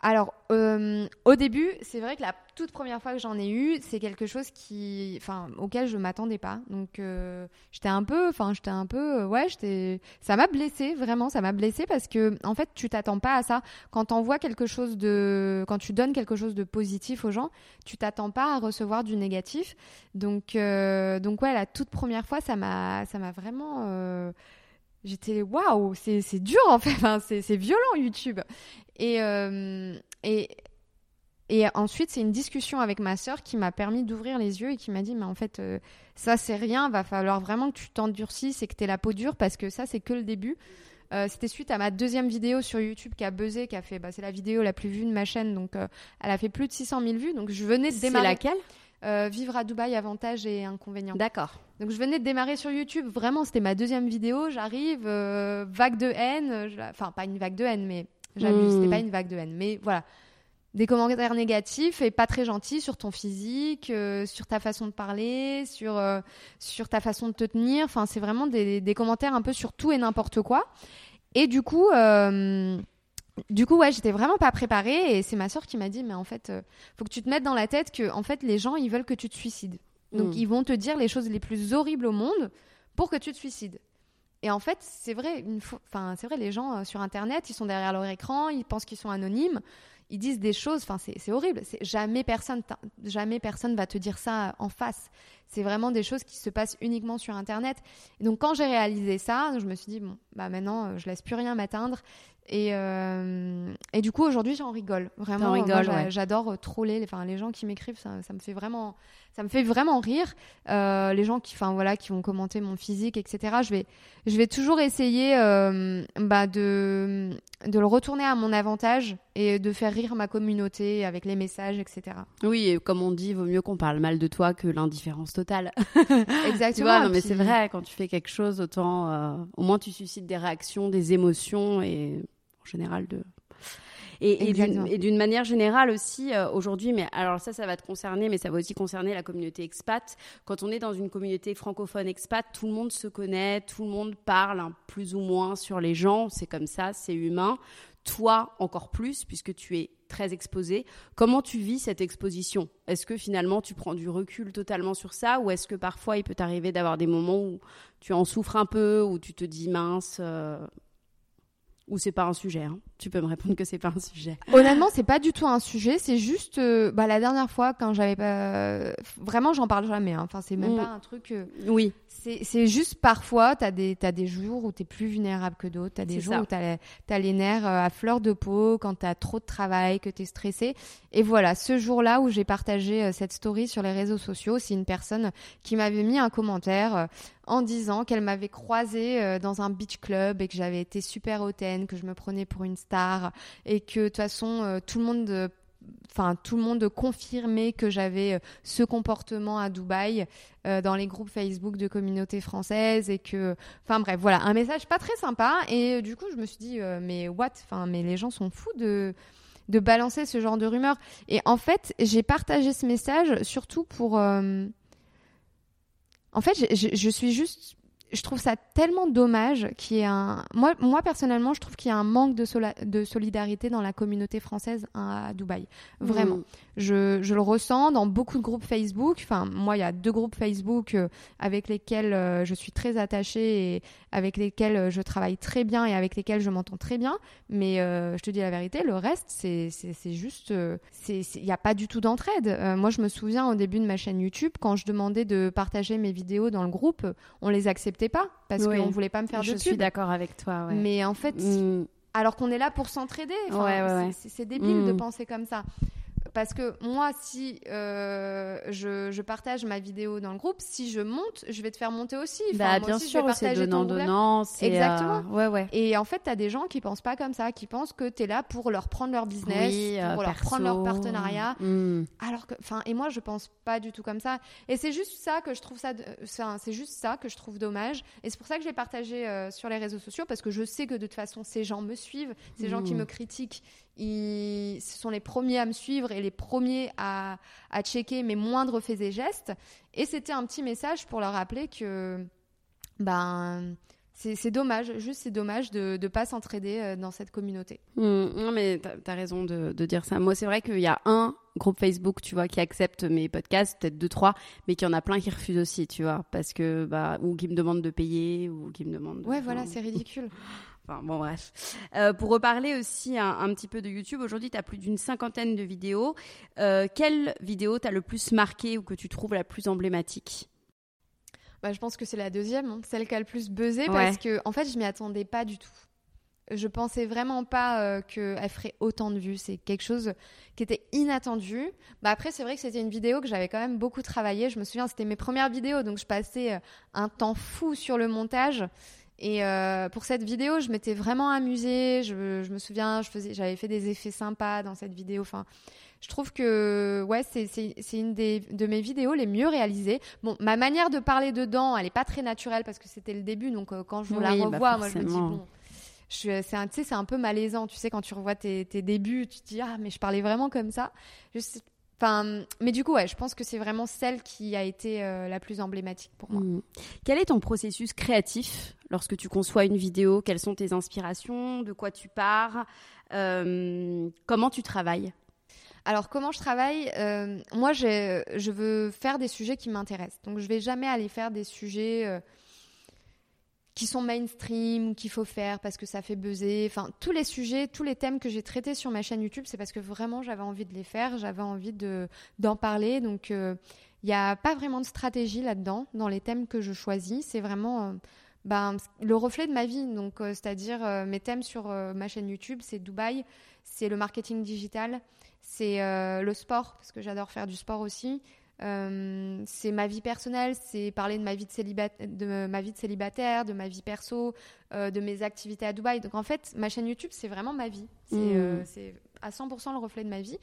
Alors, euh, au début, c'est vrai que la toute première fois que j'en ai eu, c'est quelque chose qui, enfin, auquel je m'attendais pas. Donc, euh, j'étais un peu, enfin, j'étais un peu, euh, ouais, j'étais, ça m'a blessé vraiment, ça m'a blessé parce que, en fait, tu t'attends pas à ça. Quand quelque chose de, quand tu donnes quelque chose de positif aux gens, tu t'attends pas à recevoir du négatif. Donc, donc ouais, la toute première fois, ça m'a, ça m'a vraiment j'étais waouh, c'est dur en fait, enfin, c'est violent YouTube. Et, euh, et, et ensuite, c'est une discussion avec ma sœur qui m'a permis d'ouvrir les yeux et qui m'a dit, mais en fait, euh, ça c'est rien, va falloir vraiment que tu t'endurcisses et que tu aies la peau dure parce que ça c'est que le début. Euh, c'était suite à ma deuxième vidéo sur YouTube qui a buzzé, qui a fait, bah, c'est la vidéo la plus vue de ma chaîne, donc elle a fait plus de 600 000 vues. Donc je venais de démarrer. C'est laquelle? Euh, vivre à Dubaï, avantages et inconvénients. D'accord. Donc je venais de démarrer sur YouTube. Vraiment, c'était ma deuxième vidéo. J'arrive, euh, vague de haine. Enfin, pas une vague de haine, mais j'abuse. C'était hmm. pas une vague de haine. Mais voilà. Des commentaires négatifs et pas très gentils sur ton physique, euh, sur ta façon de parler, sur, sur ta façon de te tenir. Enfin, c'est vraiment des, des, commentaires un peu sur tout et n'importe quoi. Et du coup, du coup, ouais, j'étais vraiment pas préparée et c'est ma soeur qui m'a dit, mais en fait, euh, faut que tu te mettes dans la tête que, en fait, les gens, ils veulent que tu te suicides. Donc, mm. ils vont te dire les choses les plus horribles au monde pour que tu te suicides. et en fait, c'est vrai, enfin, c'est vrai, les gens sur Internet, ils sont derrière leur écran, ils pensent qu'ils sont anonymes ils disent des choses, enfin c'est horrible. Jamais personne, jamais personne va te dire ça en face. C'est vraiment des choses qui se passent uniquement sur Internet. Et donc quand j'ai réalisé ça, je me suis dit bon, bah maintenant euh, je laisse plus rien m'atteindre. Et, euh, et du coup aujourd'hui j'en rigole vraiment. J'adore euh, troller, enfin les gens qui m'écrivent, ça, ça, me fait vraiment, ça me fait vraiment rire. les gens qui, enfin voilà, qui vont commenter mon physique, etc. Je vais, je vais toujours essayer bah, de, de le retourner à mon avantage et de faire rire ma communauté avec les messages, etc. Oui, et comme on dit, vaut mieux qu'on parle mal de toi que l'indifférence totale. Exactement. non, mais c'est vrai, quand tu fais quelque chose, autant, euh, au moins tu suscites des réactions, des émotions et en général de. Et, et d'une manière générale aussi, euh, aujourd'hui, mais alors ça, ça va te concerner, mais ça va aussi concerner la communauté expat. Quand on est dans une communauté francophone expat, tout le monde se connaît, tout le monde parle hein, plus ou moins sur les gens, c'est comme ça, c'est humain toi encore plus, puisque tu es très exposé. Comment tu vis cette exposition? Est-ce que finalement tu prends du recul totalement sur ça? Ou est-ce que parfois il peut t'arriver d'avoir des moments où tu en souffres un peu, où tu te dis mince, euh, ou c'est pas un sujet hein. Tu peux me répondre que c'est pas un sujet. Honnêtement, c'est pas du tout un sujet. C'est juste, euh, bah, la dernière fois quand j'avais pas, vraiment, j'en parle jamais. Hein. Enfin, c'est même mm. pas un truc. Euh, oui. C'est juste parfois, t'as des as des jours où t'es plus vulnérable que d'autres. T'as des jours où t'as as les nerfs euh, à fleur de peau, quand t'as trop de travail, que t'es stressé. Et voilà, ce jour-là où j'ai partagé cette story sur les réseaux sociaux, c'est une personne qui m'avait mis un commentaire en disant qu'elle m'avait croisée dans un beach club et que j'avais été super hautaine, que je me prenais pour une star et que de toute façon euh, tout le monde euh, enfin tout le monde confirmait que j'avais euh, ce comportement à Dubaï dans les groupes Facebook de communauté française et que enfin bref voilà un message pas très sympa et du coup je me suis dit mais what? Mais les gens sont fous de de balancer ce genre de rumeurs et en fait j'ai partagé ce message surtout pour en fait je suis juste je trouve ça tellement dommage qu'il y ait un. Moi, moi personnellement, je trouve qu'il y a un manque de, de, solidarité dans la communauté française à Dubaï. Vraiment. Mm. Je, je, le ressens dans beaucoup de groupes Facebook. Enfin, moi, il y a deux groupes Facebook euh, avec lesquels euh, je suis très attachée et avec lesquels euh, je travaille très bien et avec lesquels je m'entends très bien. Mais je te dis la vérité, le reste, c'est juste. Il n'y a pas du tout d'entraide. moi, je me souviens au début de ma chaîne YouTube, quand je demandais de partager mes vidéos dans le groupe, on les acceptait pas parce qu'on qu'on voulait pas me faire de pub. Je suis d'accord avec toi. Mais en fait, mm. alors qu'on est là pour s'entraider, c'est débile de mm. penser comme ça parce que moi, si euh, je, partage ma vidéo dans le groupe, si je monte, je vais te faire monter aussi. bah, bien sûr, c'est donnant donnant. Exactement. Euh, ouais, ouais. Et en fait, tu as des gens qui pensent pas comme ça, qui pensent que tu es là pour leur prendre leur business, euh, pour leur prendre leur partenariat. Hmm. Alors que, enfin, et moi, je pense pas du tout comme ça. Et c'est juste ça que je trouve ça, c'est juste ça que je trouve dommage. Et c'est pour ça que je l'ai partagé sur les réseaux sociaux parce que je sais que de toute façon, ces gens me suivent, ces gens qui hmm. me critiquent, ils, ce sont les premiers à me suivre et les premiers à, à checker mes moindres faits et gestes. Et c'était un petit message pour leur rappeler que ben, c'est dommage, juste c'est dommage de ne pas s'entraider euh, dans cette communauté. Mmh, non, mais tu as, raison de, de, dire ça. Moi, c'est vrai qu'il y a un groupe Facebook, tu vois, qui accepte mes podcasts, peut-être deux, trois, mais qu'il y en a plein qui refusent aussi, tu vois, parce que, bah, ou qui me demandent de payer, ou qui me demandent. De... Ouais, voilà, c'est ridicule. Enfin, bon, bref. Euh, pour reparler aussi un, petit peu de YouTube, aujourd'hui, tu as plus d'une cinquantaine de vidéos. Euh, quelle vidéo t'as le plus marqué ou que tu trouves la plus emblématique? Bah, Je pense que c'est la deuxième, hein. celle qui a le plus buzzé, parce que, en fait, je m'y attendais pas du tout. Je pensais vraiment pas euh, qu'elle ferait autant de vues. C'est quelque chose qui était inattendu. Bah après, c'est vrai que c'était une vidéo que j'avais quand même beaucoup travaillé. Je me souviens, c'était mes premières vidéos, donc je passais un temps fou sur le montage. Et euh, pour cette vidéo, je m'étais vraiment amusée. Je, je, me souviens, j'avais fait des effets sympas dans cette vidéo. Enfin, je trouve que ouais, c'est, une des, de mes vidéos les mieux réalisées. Bon, ma manière de parler dedans, elle est pas très naturelle parce que c'était le début. Donc euh, quand je la bah, revois, moi je me dis bon. C'est un, un peu malaisant, tu sais, quand tu revois tes, tes, débuts, tu te dis ah mais je parlais vraiment comme ça. Je Enfin, mais du coup, ouais, je pense que c'est vraiment celle qui a été euh, la plus emblématique pour moi. Mmh. Quel est ton processus créatif lorsque tu conçois une vidéo? Quelles sont tes inspirations? De quoi tu pars? Euh, Comment tu travailles? Alors comment je travaille? Euh, Moi, je veux faire des sujets qui m'intéressent. Donc je vais jamais aller faire des sujets qui sont mainstream, qu'il faut faire parce que ça fait buzzer. Enfin, tous les sujets, tous les thèmes que j'ai traités sur ma chaîne YouTube, c'est parce que vraiment j'avais envie de les faire, j'avais envie de d'en parler. Donc, il n'y a pas vraiment de stratégie là-dedans, dans les thèmes que je choisis. C'est vraiment ben, le reflet de ma vie. Donc, c'est-à-dire mes thèmes sur ma chaîne YouTube, c'est Dubaï, c'est le marketing digital, c'est le sport, parce que j'adore faire du sport aussi. Euh, c'est ma vie personnelle, c'est parler de ma vie de, célibataire, de ma vie de célibataire, de ma vie perso, euh, de mes activités à Dubaï. Donc en fait, ma chaîne YouTube, c'est vraiment ma vie. C'est mmh. euh, à 100% le reflet de ma vie.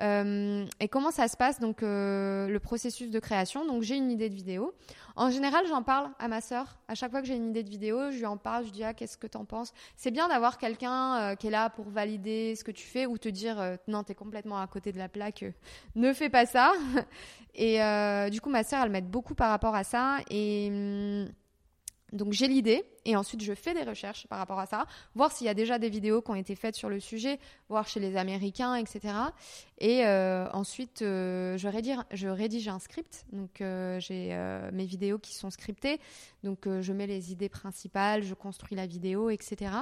Et comment ça se passe? Donc le processus de création Donc j'ai une idée de vidéo. En général, j'en parle à ma sœur. À chaque fois que j'ai une idée de vidéo, je lui en parle. Je dis ah qu'est-ce que t'en penses? C'est bien d'avoir quelqu'un euh, qui est là pour valider ce que tu fais ou te dire non t'es complètement à côté de la plaque, ne fais pas ça. Et du coup ma sœur elle m'aide beaucoup par rapport à ça et hum, donc j'ai l'idée et ensuite je fais des recherches par rapport à ça, voir s'il y a déjà des vidéos qui ont été faites sur le sujet, voir chez les Américains, etc. Et euh, ensuite euh, je, rédige, je rédige un script, donc euh, j'ai mes vidéos qui sont scriptées, donc je mets les idées principales, je construis la vidéo, etc.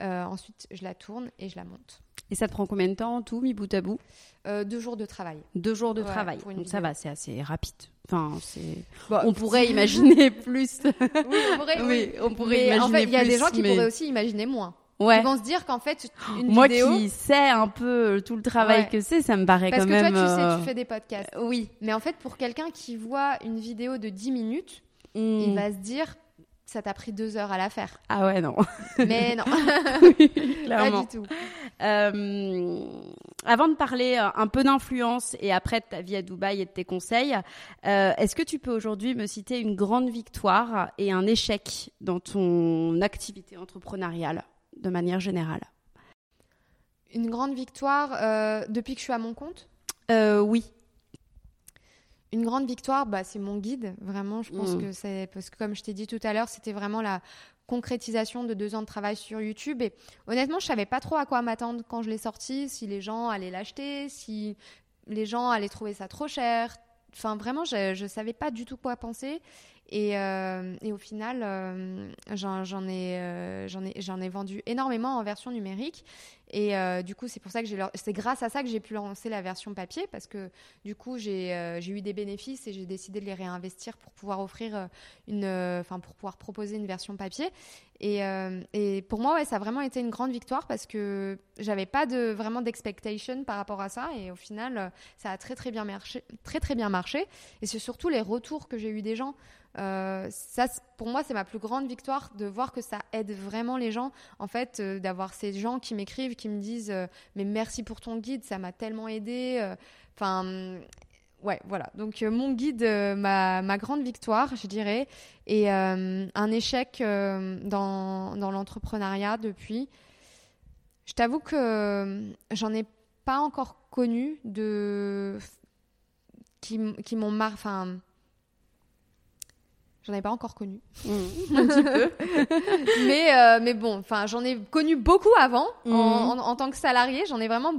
ensuite je la tourne et je la monte. Et ça te prend combien de temps tout, mis bout à bout? Deux jours de travail. Deux jours de travail, donc ça va, c'est assez rapide. Enfin, c'est. on pourrait imaginer plus. oui, on pourrait. oui, on pourrait imaginer en fait, il y a des gens qui pourraient aussi imaginer moins. Ouais. Ils vont se dire qu'en fait, une Moi vidéo... qui sais un peu tout le travail que c'est, ça me paraît quand même. Parce que toi, tu sais, euh, tu fais des podcasts. Oui. Mais en fait, pour quelqu'un qui voit une vidéo de 10 minutes, il hmm. va se dire, ça t'a pris deux heures à la faire. Ah ouais, non. Mais non. clairement. Pas du tout. Euh, avant de parler euh, un peu d'influence et après de ta vie à Dubaï et de tes conseils, euh, est-ce que tu peux aujourd'hui me citer une grande victoire et un échec dans ton activité entrepreneuriale de manière générale? Une grande victoire depuis que je suis à mon compte? Oui. Une grande victoire, bah, c'est mon guide. Vraiment, je pense mm. que c'est parce que comme je t'ai dit tout à l'heure, c'était vraiment la concrétisation de deux ans de travail sur YouTube. Et honnêtement, je savais pas trop à quoi m'attendre quand je l'ai sorti, si les gens allaient l'acheter, si les gens allaient trouver ça trop cher. Enfin, vraiment, je ne savais pas du tout quoi penser. Et, euh, et au final, euh, j'en ai, euh, j'en ai, vendu énormément en version numérique. Et du coup, c'est pour ça que c'est grâce à ça que j'ai pu lancer la version papier parce que du coup, j'ai, eu des bénéfices et j'ai décidé de les réinvestir pour pouvoir offrir une, enfin pour pouvoir proposer une version papier. Et, pour moi, ouais, ça a vraiment été une grande victoire parce que j'avais pas vraiment d'expectation par rapport à ça. Et au final, ça a très très bien marché, très très bien marché. Et c'est surtout les retours que j'ai eu des gens. Euh, ça, pour moi, c'est ma plus grande victoire de voir que ça aide vraiment les gens. En fait, euh, d'avoir ces gens qui m'écrivent, qui me disent euh, Mais merci pour ton guide, ça m'a tellement aidé. Enfin. Ouais, voilà. Donc mon guide, ma, ma, grande victoire, je dirais, et un échec dans, dans l'entrepreneuriat depuis. Je t'avoue que j'en ai pas encore connu de qui, qui m'ont mar... enfin J'en ai pas encore connu. Mmh. un petit peu. mais, euh, mais bon, enfin, j'en ai connu beaucoup avant mmh. en, en, tant que salarié. J'en ai vraiment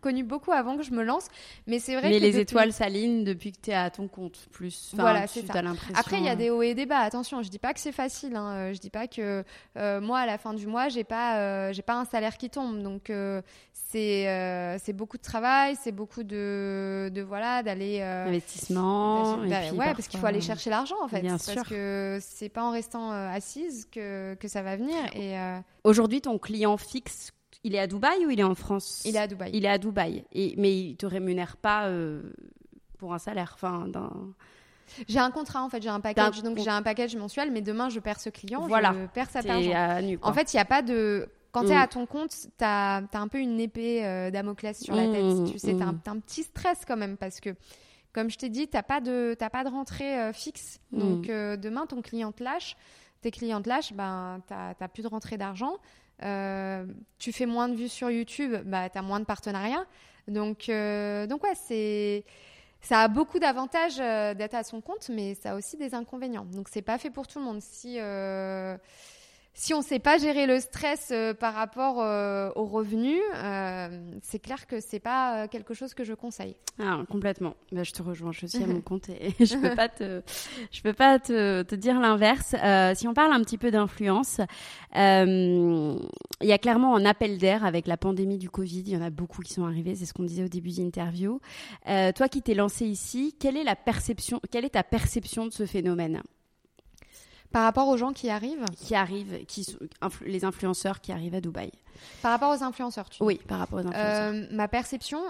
connu beaucoup avant que je me lance. Mais c'est vrai mais que. les étoiles s'alignent depuis que tu es à ton compte plus. voilà, c'est ça. Après, il y a des hauts et des bas. Attention, je dis pas que c'est facile. Hein. Euh, je dis pas que euh, moi, à la fin du mois, j'ai pas, j'ai pas un salaire qui tombe. Donc, c'est c'est beaucoup de travail, c'est beaucoup de, de voilà, d'aller. Investissement. ouais, parce qu'il faut aller chercher l'argent en fait. Bien sûr que c'est pas en restant euh, assise que, que, ça va venir. Et euh, Aujourd'hui, ton client fixe, il est à Dubaï ou il est en France? Il est à Dubaï. Il est à Dubaï. Et, mais il te rémunère pas euh, pour un salaire enfin, J'ai un contrat en fait, j'ai un package, donc j'ai un package mensuel, mais demain je perds ce client, voilà. je perds cet argent. En fait, il n'y a pas de. Quand tu es mm. à ton compte, tu as, as, un peu une épée Damoclès sur la tête. Mm, tu sais, tu as, un petit stress quand même parce que comme je t'ai dit, tu n'as pas, de, pas de rentrée euh, fixe. Mm. Donc euh, demain, ton client te lâche. Tes clients te lâchent, ben, tu n'as plus de rentrée d'argent. Euh, tu fais moins de vues sur YouTube, bah, tu as moins de partenariats. Donc, donc ouais, c'est ça a beaucoup d'avantages d'être à son compte, mais ça a aussi des inconvénients. Donc c'est pas fait pour tout le monde. Si si on ne sait pas gérer le stress euh, par rapport euh, aux revenus, euh, c'est clair que c'est pas quelque chose que je conseille. Ah, complètement. Bah, je te rejoins. Je suis à mon compte et je peux pas te, je peux pas te, te dire l'inverse. si on parle un petit peu d'influence, il y a clairement un appel d'air avec la pandémie du Covid. Il y en a beaucoup qui sont arrivés. C'est ce qu'on disait au début d'interview. toi qui t'es lancé ici, quelle est la perception, quelle est ta perception de ce phénomène? Par rapport aux gens qui arrivent Qui arrivent, qui sont, les influenceurs qui arrivent à Dubaï. Par rapport aux influenceurs, tu Oui, par rapport aux influenceurs. Euh, ma perception,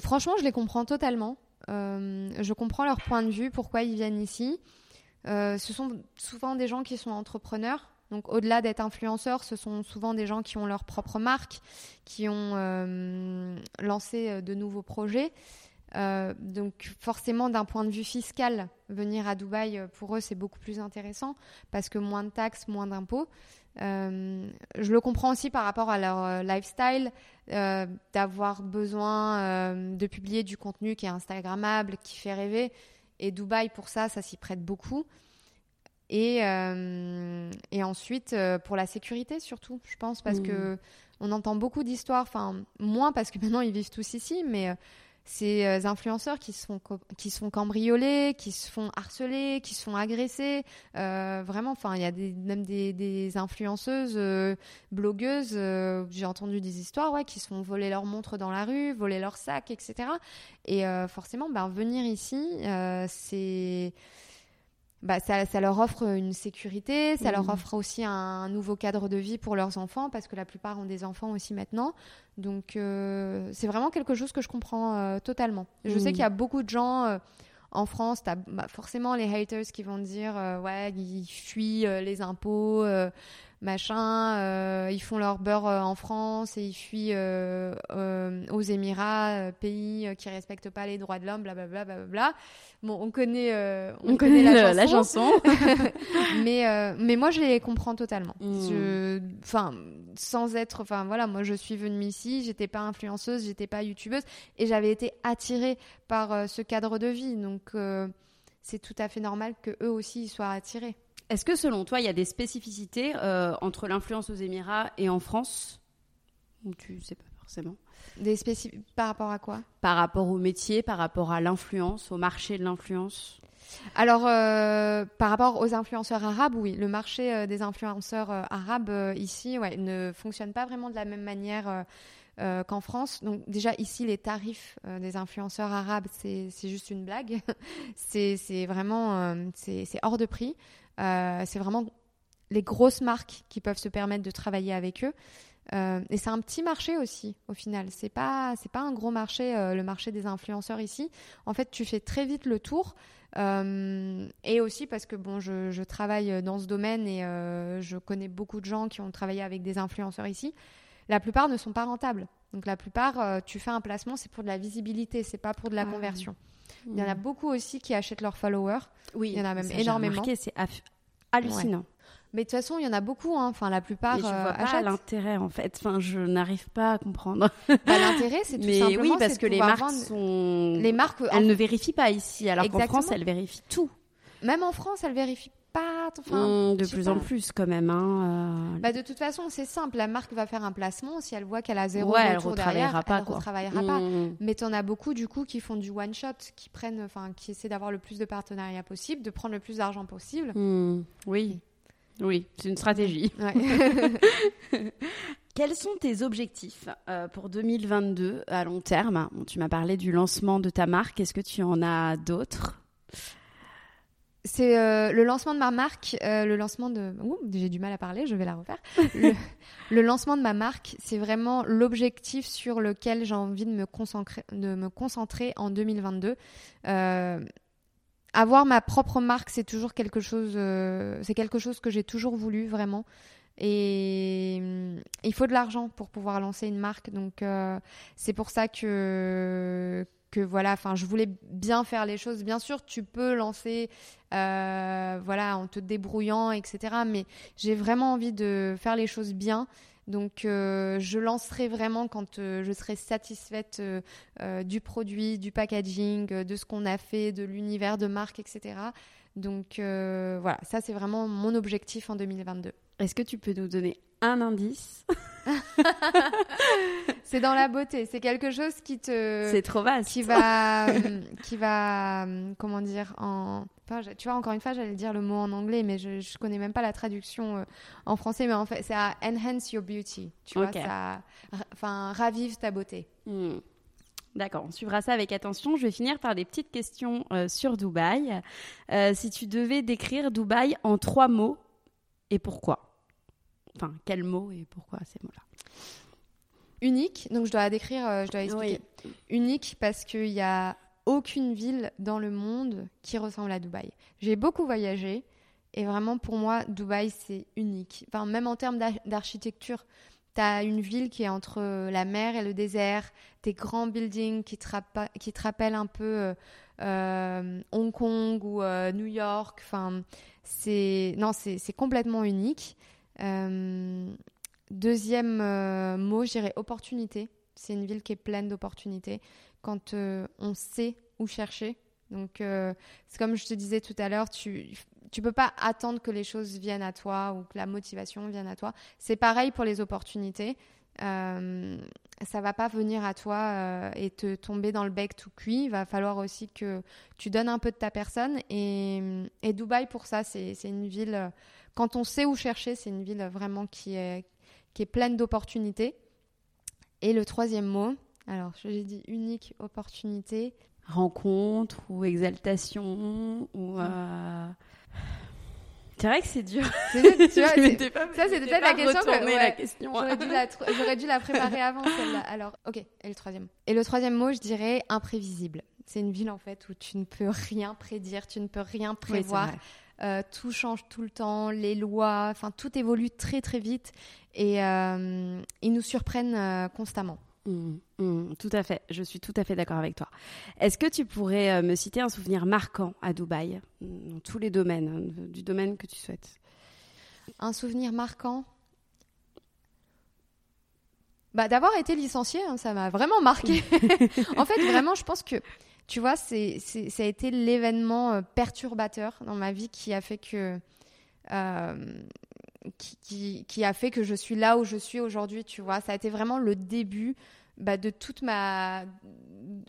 franchement, je les comprends totalement. Euh, je comprends leur point de vue, pourquoi ils viennent ici. Euh, ce sont souvent des gens qui sont entrepreneurs. Donc, au-delà d'être influenceurs, ce sont souvent des gens qui ont leur propre marque, qui ont lancé de nouveaux projets. Euh, donc forcément, d'un point de vue fiscal, venir à Dubaï, euh, pour eux, c'est beaucoup plus intéressant parce que moins de taxes, moins d'impôts. Euh, je le comprends aussi par rapport à leur lifestyle, d'avoir besoin de publier du contenu qui est Instagrammable, qui fait rêver. Et Dubaï, pour ça, ça s'y prête beaucoup. Et, et ensuite, pour la sécurité surtout, je pense, parce mmh. que on entend beaucoup d'histoires, enfin, moins parce que maintenant ils vivent tous ici, mais ces euh, influenceurs qui se font qui se font cambrioler, qui se font harceler, qui se font agresser. Euh, vraiment, enfin, il y a même des, des influenceuses, euh, blogueuses. J'ai entendu des histoires, ouais, qui se font voler leur montre dans la rue, voler leur sac, etc. Et forcément, ben venir ici, c'est bah, ça, ça, leur offre une sécurité, ça leur mmh. offre aussi un, nouveau cadre de vie pour leurs enfants, parce que la plupart ont des enfants aussi maintenant. Donc euh, c'est vraiment quelque chose que je comprends euh, totalement. Je sais qu'il y a beaucoup de gens euh, en France, tu as bah, forcément les haters qui vont dire ouais, ils fuient les impôts machin, euh, ils font leur beurre euh, en France et ils fuient euh, aux Émirats, pays qui respectent pas les droits de l'homme, blablabla, bla Bon, on connaît, on, connaît, la, chanson, mais mais moi je les comprends totalement. Hmm. Enfin, sans être, enfin voilà, moi je suis venue ici, j'étais pas influenceuse, j'étais pas youtubeuse et j'avais été attirée par ce cadre de vie, donc c'est tout à fait normal que eux aussi soient attirés. Est-ce que selon toi, il y a des spécificités euh, entre l'influence aux Émirats et en France? Ou tu sais pas forcément Des Par rapport à quoi? Par rapport au métier, par rapport à l'influence, au marché de l'influence? Alors, euh, par rapport aux influenceurs arabes, oui, le marché euh, des influenceurs arabes ici ouais, ne fonctionne pas vraiment de la même manière qu'en France. Donc déjà ici, les tarifs des influenceurs arabes, c'est juste une blague. c'est vraiment c'est hors de prix. Euh, c'est vraiment les grosses marques qui peuvent se permettre de travailler avec eux. Euh, et c'est un petit marché aussi, au final. C'est pas, c'est pas un gros marché, euh, le marché des influenceurs ici. En fait, tu fais très vite le tour. et aussi parce que bon, je, je, travaille dans ce domaine et je connais beaucoup de gens qui ont travaillé avec des influenceurs ici. La plupart ne sont pas rentables. Donc la plupart, tu fais un placement, c'est pour de la visibilité, c'est pas pour de la ah conversion. Il y en a beaucoup aussi qui achètent leurs followers. Oui, il y en a même énormément. C'est hallucinant. Mais de toute façon, il y en a beaucoup. Hein. Enfin, la plupart. Mais je vois euh, pas l'intérêt en fait. Enfin, je n'arrive pas à comprendre. Bah, l'intérêt, c'est tout Mais oui, parce que les marques sont. Les marques. Elles ne vérifient pas ici, alors qu'en France, elles vérifient tout. Même en France, elles vérifient pas. Enfin, mmh, de plus en plus, quand même. Hein, euh. bah, de toute façon, c'est simple. La marque va faire un placement. Si elle voit qu'elle a zéro ouais, elle retravaillera pas. Elle retravaillera pas. Mmh. Mais tu en as beaucoup, du coup, qui font du one shot, qui prennent, enfin, qui essaient d'avoir le plus de partenariats possible, de prendre le plus d'argent possible. Mmh. Oui. Oui, c'est une stratégie. Quels sont tes objectifs euh, pour 2022 à long terme? Tu m'as parlé du lancement de ta marque. Est-ce que tu en as d'autres? C'est euh, le lancement de ma marque, euh, le lancement de... j'ai du mal à parler, je vais la refaire. le, lancement de ma marque, c'est vraiment l'objectif sur lequel j'ai envie de me, concentrer, de me concentrer en 2022. Euh, avoir ma propre marque, c'est toujours quelque chose, c'est quelque chose que j'ai toujours voulu vraiment. Et il faut de l'argent pour pouvoir lancer une marque, donc c'est pour ça que que voilà, enfin, je voulais bien faire les choses. Bien sûr, tu peux lancer, euh, voilà, en te débrouillant, etc. Mais j'ai vraiment envie de faire les choses bien. Donc, euh, je lancerai vraiment quand euh, je serai satisfaite du produit, du packaging, de ce qu'on a fait, de l'univers de marque, etc. Donc voilà, ça c'est vraiment mon objectif en 2022. Est-ce que tu peux nous donner un indice C'est dans la beauté. C'est quelque chose qui te. C'est trop vaste. Qui va, qui va, comment dire, en. tu vois, encore une fois, j'allais dire le mot en anglais, mais je, ne connais même pas la traduction euh, en français. Mais en fait, c'est à enhance your beauty. Tu vois, ça, enfin, ravive ta beauté. Hmm. D'accord, on suivra ça avec attention. Je vais finir par des petites questions euh, sur Dubaï. Euh, si tu devais décrire Dubaï en trois mots, et pourquoi? Enfin, quels mots et pourquoi ces mots-là Unique, donc je dois décrire, euh, je dois expliquer. Unique parce qu'il n'y a aucune ville dans le monde qui ressemble à Dubaï. J'ai beaucoup voyagé et vraiment pour moi, Dubaï c'est unique. Enfin, même en termes d'architecture, tu as une ville qui est entre la mer et le désert, des grands buildings qui te, qui te rappellent un peu euh, euh, Hong Kong ou New York. Enfin, c'est non, c'est complètement unique. Euh, deuxième euh, mot, je dirais opportunité. C'est une ville qui est pleine d'opportunités. Quand euh, on sait où chercher, donc, c'est comme je te disais tout à l'heure, tu tu peux pas attendre que les choses viennent à toi ou que la motivation vienne à toi. C'est pareil pour les opportunités. Euh, ça va pas venir à toi et te tomber dans le bec tout cuit. Il va falloir aussi que tu donnes un peu de ta personne. Et, et Dubaï, pour ça, c'est une ville quand on sait où chercher, c'est une ville vraiment qui est, qui est pleine d'opportunités. Et le troisième mot, alors j'ai dit unique opportunité. Rencontre ou exaltation ou. Euh, c'est vrai que c'est dur. C'est tu vois, ça c'est peut-être la question. Que, la question. J'aurais dû, la, dû la préparer avant celle-là. Alors, ok. Et le troisième. Et le troisième mot, je dirais imprévisible. C'est une ville en fait où tu ne peux rien prédire, tu ne peux rien prévoir. Euh, tout change tout le temps, les lois, enfin tout évolue très très vite et euh, ils nous surprennent euh, constamment. Mmh, mmh, tout à fait, je suis tout à fait d'accord avec toi. Est-ce que tu pourrais me citer un souvenir marquant à Dubaï, dans tous les domaines, hein, du domaine que tu souhaites? Un souvenir marquant? Bah, D'avoir été licenciée, hein, ça m'a vraiment marqué. en fait, vraiment, je pense que tu vois, c'est, ça a été l'événement euh, perturbateur dans ma vie qui a fait que. Euh, qui, a fait que je suis là où je suis aujourd'hui, tu vois. Ça a été vraiment le début bah, de toute ma.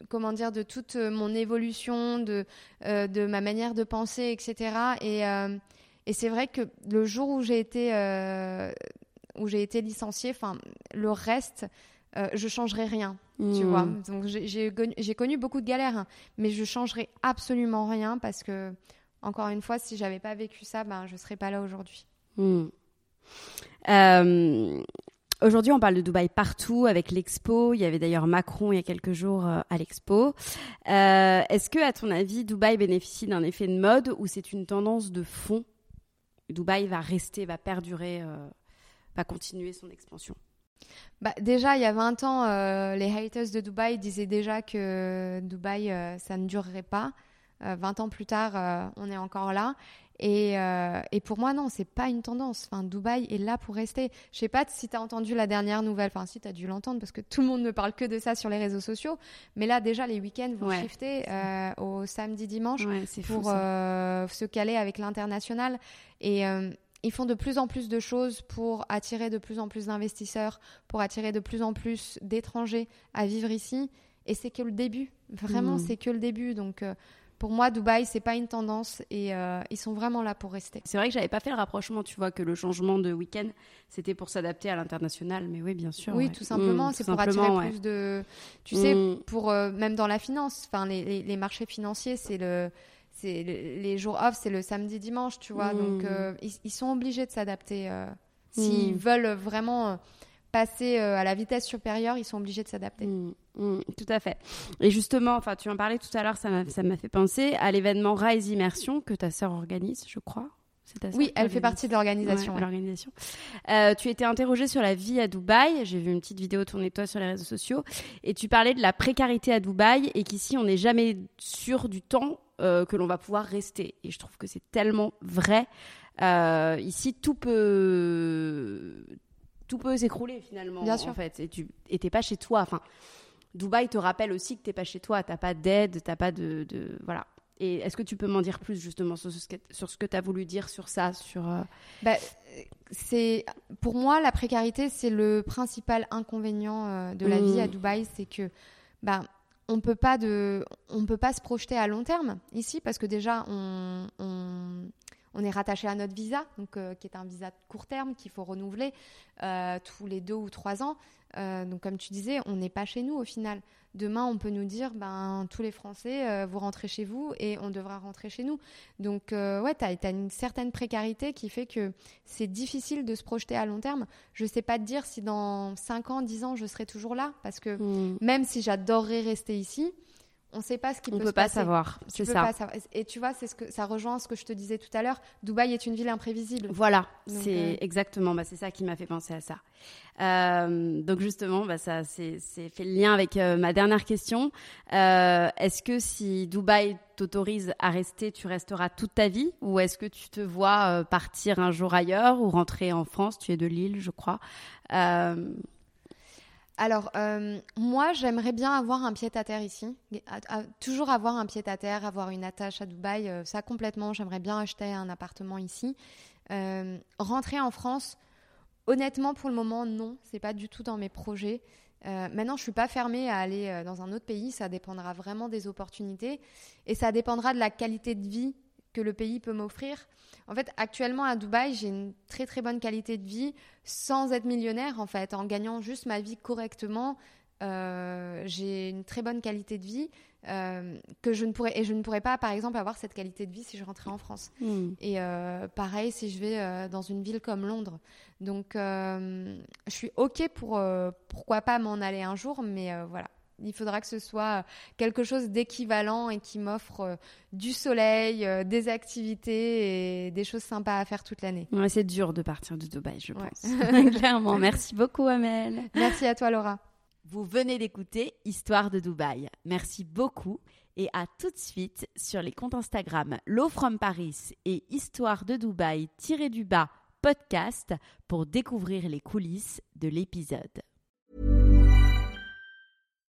Comment dire, de toute mon évolution, de, euh, de ma manière de penser, etc. Et, et c'est vrai que le jour où j'ai été. où j'ai été licenciée, le reste, euh, je changerai rien, tu hmm. vois. Donc j'ai connu beaucoup de galères, hein, mais je changerai absolument rien parce que, encore une fois, si j'avais pas vécu ça, ben je serais pas là aujourd'hui. Hmm. Euh, aujourd'hui, on parle de Dubaï partout avec l'expo. Il y avait d'ailleurs Macron il y a quelques jours euh, à l'expo. Est-ce que, à ton avis, Dubaï bénéficie d'un effet de mode ou c'est une tendance de fond? Dubaï va rester, va perdurer, va continuer son expansion bah, déjà, il y a 20 ans, euh, les haters de Dubaï disaient déjà que Dubaï, euh, ça ne durerait pas. 20 euh, ans plus tard, on est encore là. Et, et pour moi, non, c'est pas une tendance. Enfin, Dubaï est là pour rester. Je sais pas si tu as entendu la dernière nouvelle. Enfin, si tu as dû l'entendre parce que tout le monde ne parle que de ça sur les réseaux sociaux. Mais là, déjà, les week-ends vont shifter au samedi, dimanche pour se caler avec l'international. Et ils font de plus en plus de choses pour attirer de plus en plus d'investisseurs, pour attirer de plus en plus d'étrangers à vivre ici. Et c'est que le début. Vraiment, hmm. c'est que le début. Donc, euh, pour moi, Dubaï, c'est pas une tendance et euh, ils sont vraiment là pour rester. C'est vrai que j'avais pas fait le rapprochement, tu vois, que le changement de week-end, c'était pour s'adapter à l'international. Mais oui, bien sûr. Oui, tout simplement. Hmm, c'est pour attirer plus de. Tu sais, hmm. pour euh, même dans la finance, enfin, les, les marchés financiers, c'est le c'est les jours off, c'est le samedi dimanche, tu vois. Donc hmm. euh, ils, sont obligés de s'adapter. Euh, s'ils hmm. veulent vraiment euh, passer à la vitesse supérieure, ils sont obligés de s'adapter. Hmm. tout à fait. Et justement, enfin, tu en parlais tout à l'heure, ça m'a fait penser à l'événement Rise Immersion que ta sœur organise, je crois. Oui, elle fait partie de l'organisation. l'organisation. Euh, tu étais interrogée sur la vie à Dubaï. J'ai vu une petite vidéo tournée de toi sur les réseaux sociaux. Et tu parlais de la précarité à Dubaï et qu'ici, on n'est jamais sûr du temps euh, que l'on va pouvoir rester. Et je trouve que c'est tellement vrai. Euh, ici, tout peut, tout peut s'écrouler finalement. Bien sûr. En fait, et tu n'es pas chez toi. Enfin, Dubaï te rappelle aussi que tu n'es pas chez toi. Tu n'as pas d'aide, tu n'as pas de, de, voilà. Et est-ce que tu peux m'en dire plus justement sur ce que, sur ce que tu as voulu dire sur ça sur, bah, c'est Pour moi, la précarité, c'est le principal inconvénient de la vie à. Dubaï. C'est que bah, on peut peut pas se projeter à long terme ici parce que déjà on, est rattaché à notre visa, donc euh, qui est un visa de court terme qu'il faut renouveler euh, tous les deux ou trois ans. Euh, donc comme tu disais, on n'est pas chez nous au final. Demain, on peut nous dire, ben, tous les Français, vous rentrez chez vous et on devra rentrer chez nous. Donc, ouais, tu as, une certaine précarité qui fait que c'est difficile de se projeter à long terme. Je ne sais pas te dire si dans 5 ans, 10 ans, je serai toujours là, parce que hmm. même si j'adorerais rester ici, on ne sait pas ce qui on peut, peut pas savoir. C'est ça. Et tu vois, c'est ce que ça rejoint ce que je te disais tout à l'heure. Dubaï est une ville imprévisible. Voilà, c'est euh, exactement. Bah, c'est ça qui m'a fait penser à ça. Euh, donc justement, bah, ça c'est fait le lien avec euh, ma dernière question. est-ce que si Dubaï t'autorise à rester, tu resteras toute ta vie, ou est-ce que tu te vois partir un jour ailleurs ou rentrer en France? Tu es de Lille, je crois. Alors, euh, moi, j'aimerais bien avoir un pied-à-terre ici. toujours avoir un pied-à-terre, avoir une attache à Dubaï, euh, ça complètement. J'aimerais bien acheter un appartement ici. Euh, rentrer en France, honnêtement, pour le moment, non. C'est pas du tout dans mes projets. maintenant, je suis pas fermée à aller dans un autre pays. Ça dépendra vraiment des opportunités et ça dépendra de la qualité de vie que le pays peut m'offrir. En fait, actuellement à Dubaï, j'ai une très très bonne qualité de vie sans être millionnaire en fait, en gagnant juste ma vie correctement. Euh, j'ai une très bonne qualité de vie euh, que je ne pourrais et je ne pourrais pas par exemple avoir cette qualité de vie si je rentrais en France. Hmm. Et euh, pareil si je vais dans une ville comme Londres. Donc je suis ok pour pourquoi pas m'en aller un jour, mais voilà, il faudra que ce soit quelque chose d'équivalent et qui m'offre euh, du soleil, euh, des activités et des choses sympas à faire toute l'année. Ouais, c'est dur de partir de Dubaï, je pense. Clairement. Merci beaucoup, Amel. Merci à toi, Laura. Vous venez d'écouter Histoire de Dubaï. Merci beaucoup et à tout de suite sur les comptes Instagram Low from Paris et Histoire de Dubaï-du-bas podcast pour découvrir les coulisses de l'épisode.